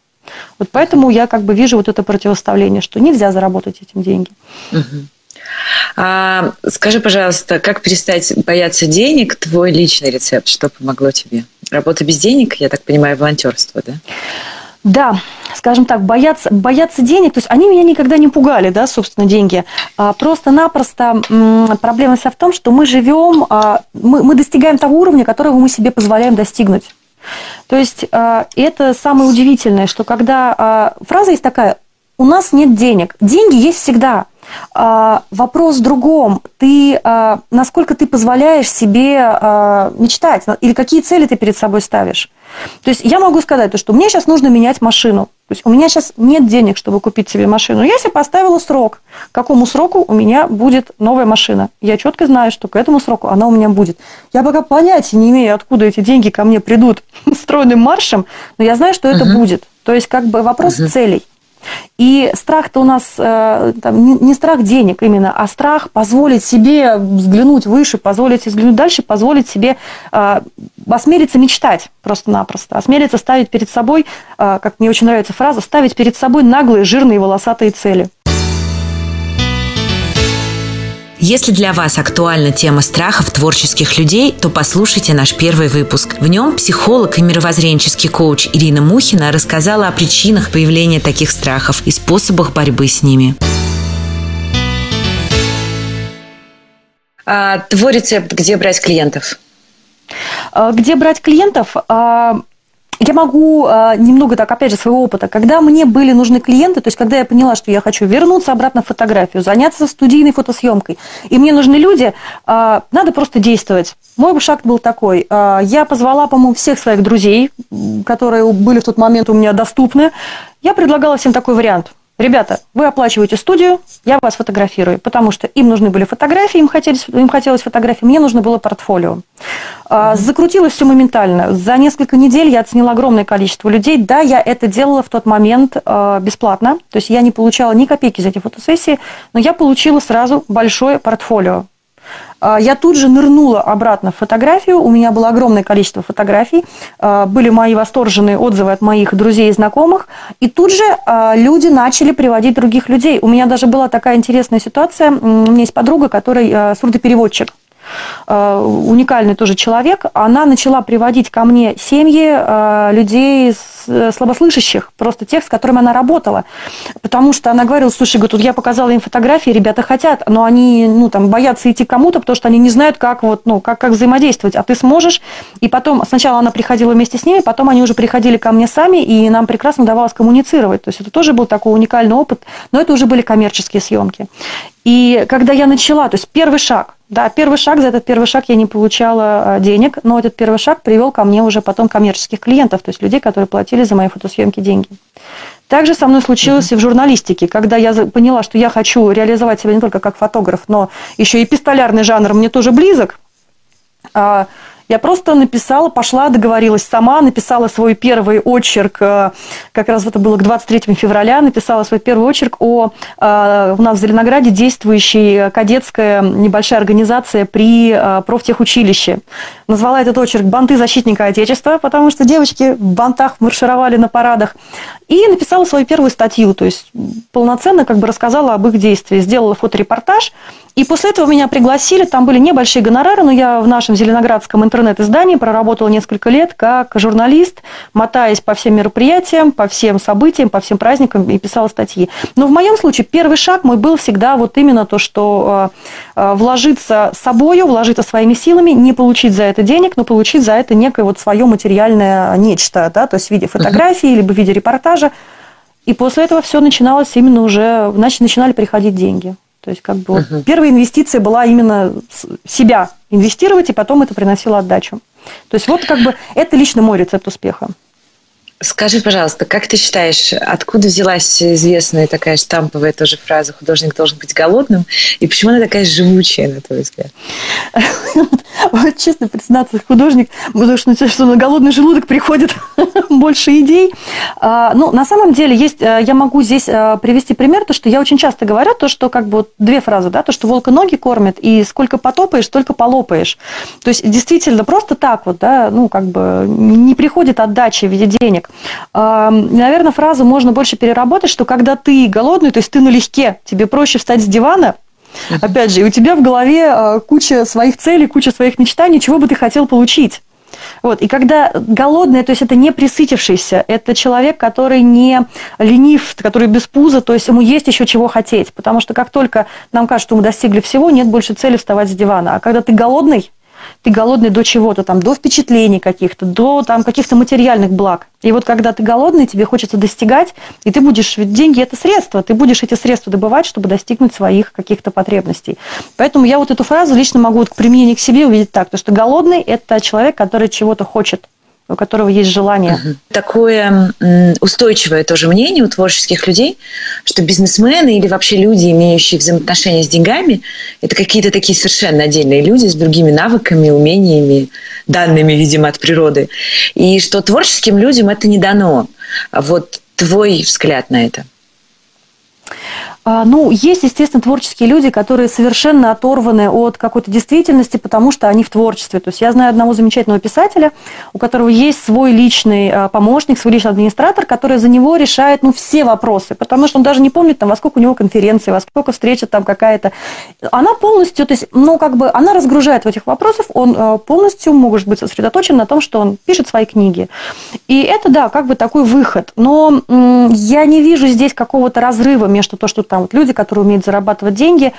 Вот поэтому я как бы вижу вот это противоставление, что нельзя заработать этим деньги. А, скажи, пожалуйста, как перестать бояться денег? Твой личный рецепт, что помогло тебе? Работа без денег, я так понимаю, волонтерство, да? Да, скажем так, бояться, бояться денег, то есть они меня никогда не пугали, да, собственно, деньги. А, просто-напросто проблема вся в том, что мы живем, а, мы, мы достигаем того уровня, которого мы себе позволяем достигнуть. То есть а, это самое удивительное, что когда а, фраза есть такая, у нас нет денег, деньги есть всегда. А, вопрос в другом. Ты, насколько ты позволяешь себе мечтать, или какие цели ты перед собой ставишь. То есть я могу сказать, то, что мне сейчас нужно менять машину. То есть у меня сейчас нет денег, чтобы купить себе машину. Я себе поставила срок. К какому сроку у меня будет новая машина. Я четко знаю, что к этому сроку она у меня будет. Я пока понятия не имею, откуда эти деньги ко мне придут <laughs> стройным маршем, но я знаю, что это угу. будет. То есть как бы вопрос угу. целей. И страх-то у нас э, там, не, страх денег именно, а страх позволить себе взглянуть выше, позволить взглянуть дальше, позволить себе э, осмелиться мечтать просто-напросто, осмелиться ставить перед собой, э, как мне очень нравится фраза, ставить перед собой наглые, жирные, волосатые цели. Если для вас актуальна тема страхов творческих людей, то послушайте наш первый выпуск. В нем психолог и мировоззренческий коуч Ирина Мухина рассказала о причинах появления таких страхов и способах борьбы с ними. А, твой рецепт, где брать клиентов? А, где брать клиентов? Я могу э, немного так, опять же, своего опыта. Когда мне были нужны клиенты, то есть когда я поняла, что я хочу вернуться обратно в фотографию, заняться студийной фотосъемкой, и мне нужны люди, э, надо просто действовать. Мой шаг был такой. Э, я позвала, по-моему, всех своих друзей, которые были в тот момент у меня доступны. Я предлагала всем такой вариант. Ребята, вы оплачиваете студию, я вас фотографирую, потому что им нужны были фотографии, им хотелось, им хотелось фотографии, мне нужно было портфолио. Mm-hmm. Закрутилось все моментально. За несколько недель я оценила огромное количество людей. Да, я это делала в тот момент а, бесплатно, то есть я не получала ни копейки за эти фотосессии, но я получила сразу большое портфолио. А, я тут же нырнула обратно в фотографию. У меня было огромное количество фотографий. А, были мои восторженные отзывы от моих друзей и знакомых. И тут же а, люди начали приводить других людей. У меня даже была такая интересная ситуация. У меня есть подруга, которая сурдопереводчик. Уникальный тоже человек, она начала приводить ко мне семьи людей э, слабослышащих, просто тех, с которыми она работала. Потому что она говорила, слушай, говорит, тут я показала им фотографии, ребята хотят, но они ну, там, боятся идти кому-то, потому что они не знают, как, вот, ну, как, как взаимодействовать. А ты сможешь. И потом, сначала она приходила вместе с ними, потом они уже приходили ко мне сами, и нам прекрасно удавалось коммуницировать. То есть это тоже был такой уникальный опыт, но это уже были коммерческие съемки. И когда я начала, то есть первый шаг, да, первый шаг, за этот первый шаг я не получала а, денег, но этот первый шаг привел ко мне уже потом коммерческих клиентов, то есть людей, которые платили за мои фотосъемки деньги. Также со мной случилось uh-huh. и в журналистике, когда я поняла, что я хочу реализовать себя не только как фотограф, но еще и пистолярный жанр мне тоже близок. Я просто написала, пошла, договорилась сама, написала свой первый очерк, э, как раз это было к 23 февраля, написала свой первый очерк о э, у нас в Зеленограде действующей кадетская небольшая организация при э, профтехучилище. Назвала этот очерк «Банты защитника Отечества», потому что девочки в бантах маршировали на парадах. И написала свою первую статью, то есть полноценно как бы рассказала об их действии. Сделала фоторепортаж, и после этого меня пригласили, там были небольшие гонорары, но я в нашем зеленоградском интернет-издании проработала несколько лет как журналист, мотаясь по всем мероприятиям, по всем событиям, по всем праздникам и писала статьи. Но в моем случае первый шаг мой был всегда вот именно то, что э, э, вложиться собою, вложиться своими силами, не получить за это денег, но получить за это некое вот свое материальное нечто, да, то есть в виде фотографии, либо в виде репортажа. И после этого все начиналось именно уже, значит, начинали приходить деньги. То есть, как бы, вот, uh-huh. первая инвестиция была именно себя инвестировать, и потом это приносило отдачу. То есть, вот как бы это лично мой рецепт успеха. Скажи, пожалуйста, как ты считаешь, откуда взялась известная такая штамповая тоже фраза «художник должен быть голодным», и почему она такая живучая, на твой взгляд? <laughs> Вот честно признаться, художник, потому что, что на голодный желудок приходит <laughs> больше идей. А, ну, на самом деле, есть, э, я могу здесь э, привести пример, то, что я очень часто говорю, то, что как бы две фразы, да, то, что волка ноги кормят, и сколько потопаешь, столько полопаешь. То есть, действительно, просто так вот, да, ну, как бы не приходит отдача в виде денег. Наверное, фразу можно больше переработать, что когда ты голодный, то есть ты налегке, тебе проще встать с дивана, Опять же, у тебя в голове а, куча своих целей, куча своих мечтаний, чего бы ты хотел получить. Вот. И когда голодный, то есть это не присытившийся, это человек, который не ленив, который без пуза, то есть ему есть еще чего хотеть. Потому что как только нам кажется, что мы достигли всего, нет больше цели вставать с дивана. А когда ты голодный, ты голодный до чего-то, там, до впечатлений каких-то, до там, каких-то материальных благ. И вот когда ты голодный, тебе хочется достигать, и ты будешь, ведь деньги – это средства, ты будешь эти средства добывать, чтобы достигнуть своих каких-то потребностей. Поэтому я вот эту фразу лично могу вот к применению к себе увидеть так, то что голодный – это человек, который чего-то хочет, у которого есть желание. Такое устойчивое тоже мнение у творческих людей, что бизнесмены или вообще люди, имеющие взаимоотношения с деньгами, это какие-то такие совершенно отдельные люди с другими навыками, умениями, данными, видимо, от природы. И что творческим людям это не дано. Вот твой взгляд на это – ну, есть, естественно, творческие люди, которые совершенно оторваны от какой-то действительности, потому что они в творчестве. То есть я знаю одного замечательного писателя, у которого есть свой личный а, помощник, свой личный администратор, который за него решает ну, все вопросы, потому что он даже не помнит, там, во сколько у него конференции, во сколько встреча там какая-то. Она полностью, то есть, ну, как бы, она разгружает этих вопросах, он а, полностью может быть сосредоточен на том, что он пишет свои книги. И это, да, как бы такой выход. Но я не вижу здесь какого-то разрыва между то, что там там вот люди, которые умеют зарабатывать деньги,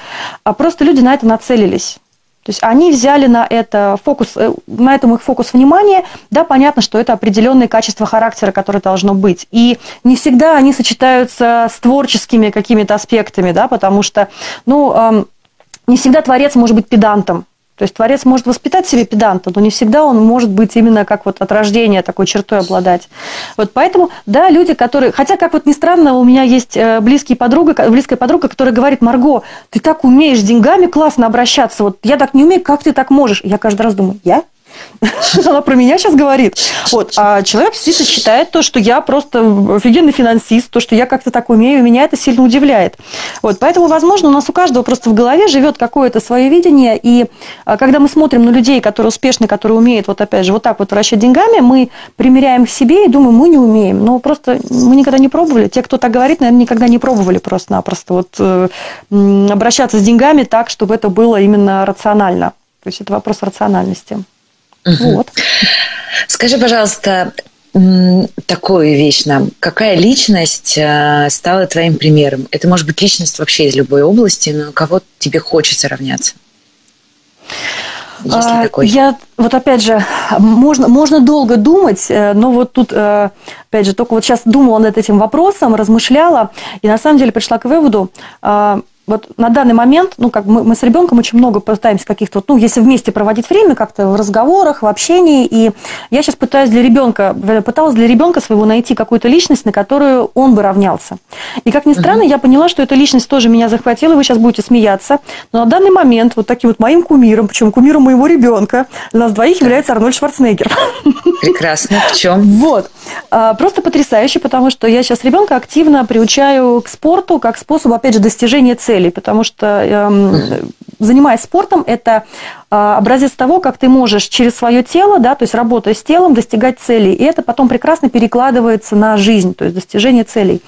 а просто люди на это нацелились. То есть они взяли на это фокус, э, на этом их фокус внимания. Да, понятно, что это определенные качества характера, которые должно быть. И не всегда они сочетаются с творческими какими-то аспектами, да, потому что, ну, не всегда творец может быть педантом. То есть творец может воспитать себе педанта, но не всегда он может быть именно как вот от рождения такой чертой обладать. Вот поэтому, да, люди, которые... Хотя, как вот ни странно, у меня есть э, близкий подруга, близкая подруга, которая говорит, Марго, ты так умеешь с деньгами классно обращаться, вот я так не умею, как ты так можешь? Я каждый раз думаю, я? <laughs> Она про меня сейчас говорит. Вот. А человек действительно считает то, что я просто офигенный финансист, то, что я как-то так умею, меня это сильно удивляет. Вот. Поэтому, возможно, у нас у каждого просто в голове живет какое-то свое видение, и а, когда мы смотрим на людей, которые успешны, которые умеют, вот опять же, вот так вот вращать деньгами, мы примеряем к себе и думаем, мы не умеем. Но просто мы никогда не пробовали. Те, кто так говорит, наверное, никогда не пробовали просто-напросто вот, э, обращаться с деньгами так, чтобы это было именно рационально. То есть это вопрос рациональности. Угу. Вот. Скажи, пожалуйста, такую вещь нам. Какая личность э, стала твоим примером? Это может быть личность вообще из любой области, но кого тебе хочется равняться? А, я вот опять же, можно, можно долго думать, э, но вот тут, э, опять же, только вот сейчас думала над этим вопросом, размышляла, и на самом деле пришла к выводу, вот на данный момент, ну, как мы, мы с ребенком очень много пытаемся каких-то, ну, если вместе проводить время как-то в разговорах, в общении, и я сейчас пытаюсь для ребенка, пыталась для ребенка своего найти какую-то личность, на которую он бы равнялся. И как ни странно, uh-huh. я поняла, что эта личность тоже меня захватила, вы сейчас будете смеяться, но на данный момент вот таким вот моим кумиром, причем кумиром моего ребенка, для нас двоих является Арнольд Шварценеггер. Прекрасно. В чем? <laughs> Вот. А, просто потрясающе, потому что я сейчас ребенка активно приучаю к спорту как способу, опять же, достижения целей, потому что эм, занимаясь спортом, это образец того, как ты можешь через свое тело, да, то есть работая с телом, достигать целей. И это потом прекрасно перекладывается на жизнь, то есть достижение целей.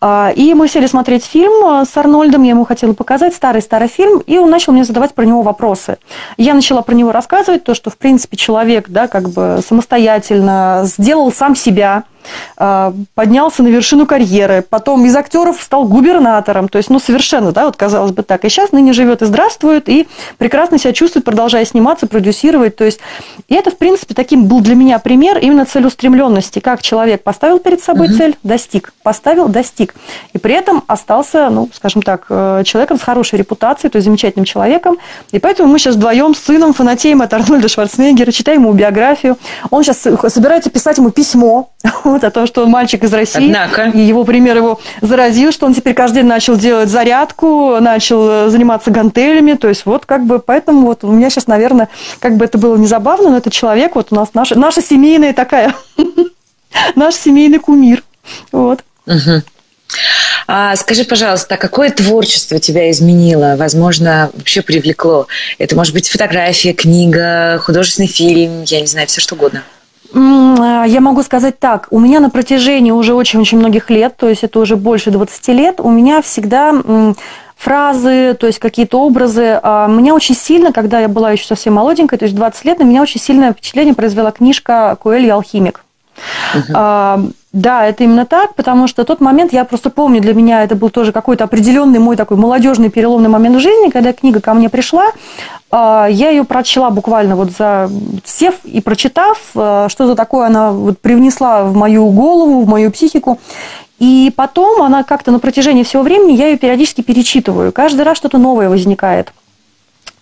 А, и мы сели смотреть фильм э, с Арнольдом, я ему хотела показать старый-старый фильм, и он начал мне задавать про него вопросы. Я начала про него рассказывать, то, что, в принципе, человек, да, как бы самостоятельно сделал сам себя, а, поднялся на вершину карьеры, потом из актеров стал губернатором, то есть, ну, совершенно, да, вот казалось бы так. И сейчас ныне живет и здравствует, и прекрасно себя чувствует, продолжая сниматься, продюсировать, то есть, и это, в принципе, таким был для меня пример именно целеустремленности, как человек поставил перед собой угу. цель, достиг, поставил, достиг, и при этом остался, ну, скажем так, э, человеком с хорошей репутацией, то есть замечательным человеком, и поэтому мы сейчас вдвоем с сыном фанатеем от Арнольда Шварценеггера, читаем ему биографию, он сейчас собирается писать ему письмо, <laughs> вот, о том, что он мальчик из России. Однако. И его пример его заразил, что он теперь каждый день начал делать зарядку, начал э, заниматься гантелями. То есть вот как бы поэтому вот у меня сейчас, наверное, как бы это было не забавно, но это человек, вот у нас наша, наша семейная такая, <laughs> наш семейный кумир. Вот. Угу. А скажи, пожалуйста, а какое творчество тебя изменило, возможно, вообще привлекло? Это может быть фотография, книга, художественный фильм, я не знаю, все что угодно. А, я могу сказать так, у меня на протяжении уже очень-очень многих лет, то есть это уже больше 20 лет, у меня всегда фразы, то есть какие-то образы. А, меня очень сильно, когда я была еще совсем молоденькой, то есть 20 лет, на меня очень сильное впечатление произвела книжка «Куэль алхимик». Uh-huh. Да, это именно так, потому что тот момент, я просто помню, для меня это был тоже какой-то определенный мой такой молодежный переломный момент в жизни, когда книга ко мне пришла, а, я ее прочла буквально вот за сев и прочитав, а, что-то такое она вот привнесла в мою голову, в мою психику. И потом она как-то на протяжении всего времени, я ее периодически перечитываю. Каждый раз что-то новое возникает.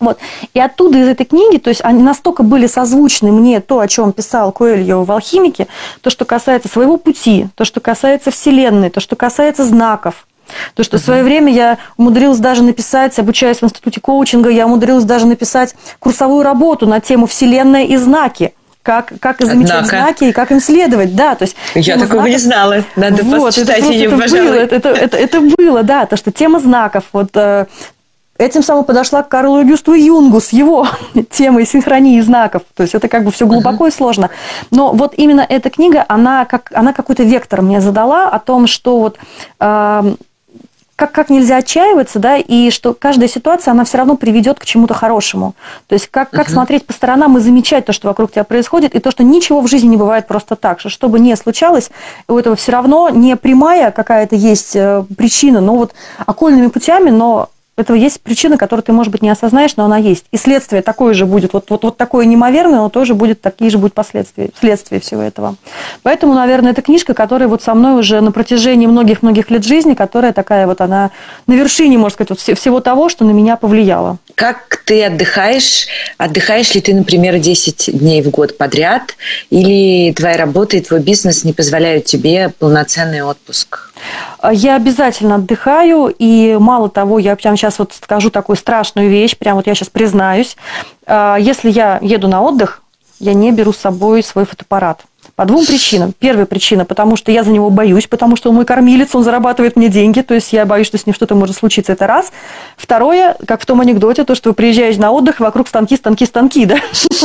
Вот. И оттуда из этой книги, то есть они настолько были созвучны мне то, о чем писал Коэльо в «Алхимике», то, что касается своего пути, то, что касается Вселенной, то, что касается знаков, то, что uh-huh. в свое время я умудрилась даже написать, обучаясь в институте коучинга, я умудрилась даже написать курсовую работу на тему «Вселенная и знаки» как, как замечать Однако. знаки и как им следовать. Да, то есть Я такого знаков... не знала. Надо вот, почитать это, ее, это пожалуй. Было, это, это, это, это было, да, то, что тема знаков, вот э, Этим самым подошла к Карлу Гюсту Юнгу с его <laughs> темой синхронии знаков. То есть это как бы все глубоко uh-huh. и сложно. Но вот именно эта книга, она, как, она какой-то вектор мне задала о том, что вот э, как, как нельзя отчаиваться, да, и что каждая ситуация, она все равно приведет к чему-то хорошему. То есть как, как uh-huh. смотреть по сторонам и замечать то, что вокруг тебя происходит, и то, что ничего в жизни не бывает просто так, что что бы ни случалось, у этого все равно не прямая какая-то есть э, причина, но вот окольными путями, но этого есть причина, которую ты, может быть, не осознаешь, но она есть. И следствие такое же будет, вот, вот, вот такое неимоверное, но тоже будет, такие же будут последствия, следствие всего этого. Поэтому, наверное, это книжка, которая вот со мной уже на протяжении многих-многих лет жизни, которая такая вот, она на вершине, можно сказать, вот всего того, что на меня повлияло. Как ты отдыхаешь? Отдыхаешь ли ты, например, 10 дней в год подряд? Или твоя работа и твой бизнес не позволяют тебе полноценный отпуск? Я обязательно отдыхаю, и мало того, я прямо сейчас вот скажу такую страшную вещь, прям вот я сейчас признаюсь. А, если я еду на отдых, я не беру с собой свой фотоаппарат. По двум причинам. Первая причина, потому что я за него боюсь, потому что он мой кормилец, он зарабатывает мне деньги, то есть я боюсь, что с ним что-то может случиться, это раз. Второе, как в том анекдоте, то, что вы приезжаете на отдых, вокруг станки, станки, станки, да? <laughs>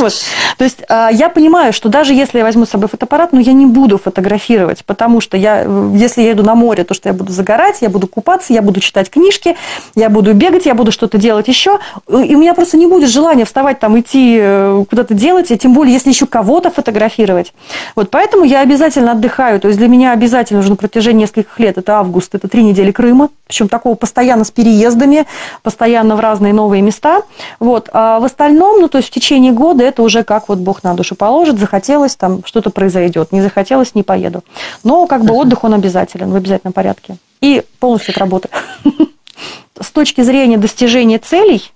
То есть а, я понимаю, что даже если я возьму с собой фотоаппарат, но я не буду фотографировать, потому что я, если я иду на море, то что я буду загорать, я буду купаться, я буду читать книжки, я буду бегать, я буду что-то делать еще, и у меня просто не будет желания вставать там, идти э, куда-то делать, и тем более, если еще кого-то фотографировать. Вот поэтому я обязательно отдыхаю. То есть для меня обязательно уже на протяжении нескольких лет, это август, это три недели Крыма, причем такого постоянно с переездами, постоянно в разные новые места. Вот. А в остальном, ну, то есть в течение года это уже как вот Бог на душу положит, захотелось, там что-то произойдет, не захотелось, не поеду. Но как бы отдых, он обязателен, в обязательном порядке. И полностью от работы. <laughs> точки зрения достижения целей,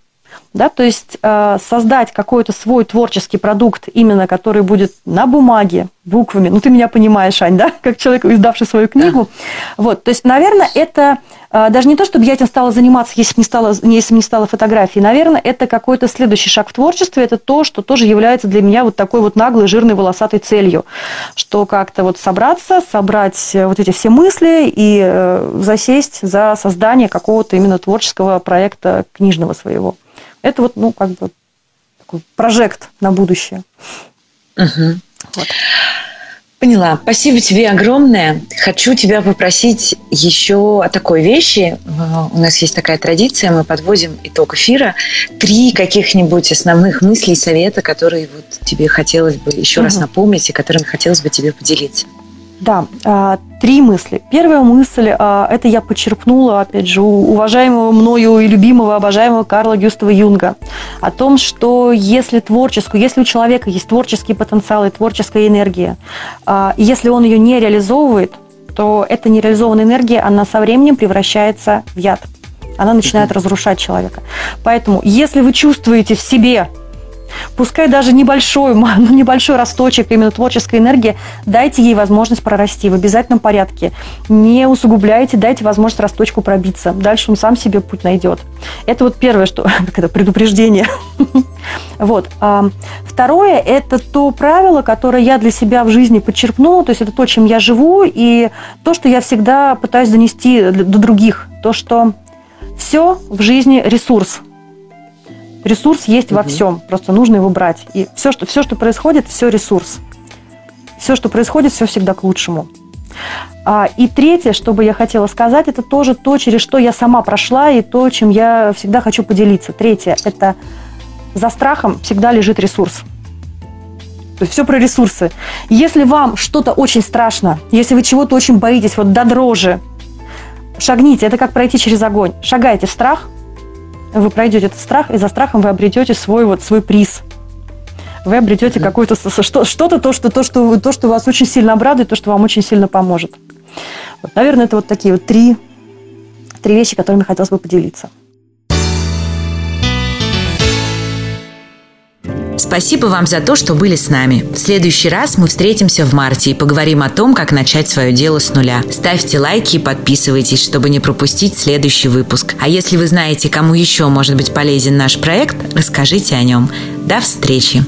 да, то есть э, создать какой-то свой творческий продукт, именно который будет на бумаге, буквами. Ну, ты меня понимаешь, Ань, да, как человек, издавший свою книгу. Да. Вот, то есть, наверное, это э, даже не то, чтобы я этим стала заниматься, если не стала, если не стала фотографией. Наверное, это какой-то следующий шаг в творчестве. Это то, что тоже является для меня вот такой вот наглой, жирной, волосатой целью, что как-то вот собраться, собрать э, вот эти все мысли и э, засесть за создание какого-то именно творческого проекта книжного своего. Это вот, ну, как бы такой прожект на будущее. Угу. Вот. Поняла. Спасибо тебе огромное. Хочу тебя попросить еще о такой вещи. У нас есть такая традиция, мы подводим итог эфира. Три каких-нибудь основных мыслей, совета, которые вот тебе хотелось бы еще угу. раз напомнить и которыми хотелось бы тебе поделиться. Да, а, три мысли. Первая мысль, а, это я почерпнула, опять же, у уважаемого мною и любимого, обожаемого Карла Гюстава Юнга, о том, что если творческую, если у человека есть творческий потенциал и творческая энергия, а, если он ее не реализовывает, то эта нереализованная энергия, она со временем превращается в яд. Она начинает разрушать человека. Поэтому, если вы чувствуете в себе Пускай даже небольшой, <laughs> ну, небольшой росточек именно творческой энергии, дайте ей возможность прорасти в обязательном порядке. Не усугубляйте, дайте возможность росточку пробиться. Дальше он сам себе путь найдет. Это вот первое, что <laughs> как это предупреждение. <laughs> Вот. А второе – это то правило, которое я для себя в жизни подчеркнула, то есть это то, чем я живу, и то, что я всегда пытаюсь донести до других. То, что все в жизни ресурс – Ресурс есть угу. во всем, просто нужно его брать. И все что, все, что происходит, все ресурс. Все, что происходит, все всегда к лучшему. А, и третье, что бы я хотела сказать, это тоже то, через что я сама прошла, и то, чем я всегда хочу поделиться. Третье – это за страхом всегда лежит ресурс. То есть все про ресурсы. Если вам что-то очень страшно, если вы чего-то очень боитесь, вот до дрожи, шагните. Это как пройти через огонь. Шагайте в страх, вы пройдете этот страх, и за страхом вы обретете свой вот свой приз. Вы обретете mm-hmm. какое-то что, что-то, то что, то, что, то, что вас очень сильно обрадует, то, что вам очень сильно поможет. Вот, наверное, это вот такие вот три, три вещи, которыми хотелось бы поделиться. Спасибо вам за то, что были с нами. В следующий раз мы встретимся в марте и поговорим о том, как начать свое дело с нуля. Ставьте лайки и подписывайтесь, чтобы не пропустить следующий выпуск. А если вы знаете, кому еще может быть полезен наш проект, расскажите о нем. До встречи!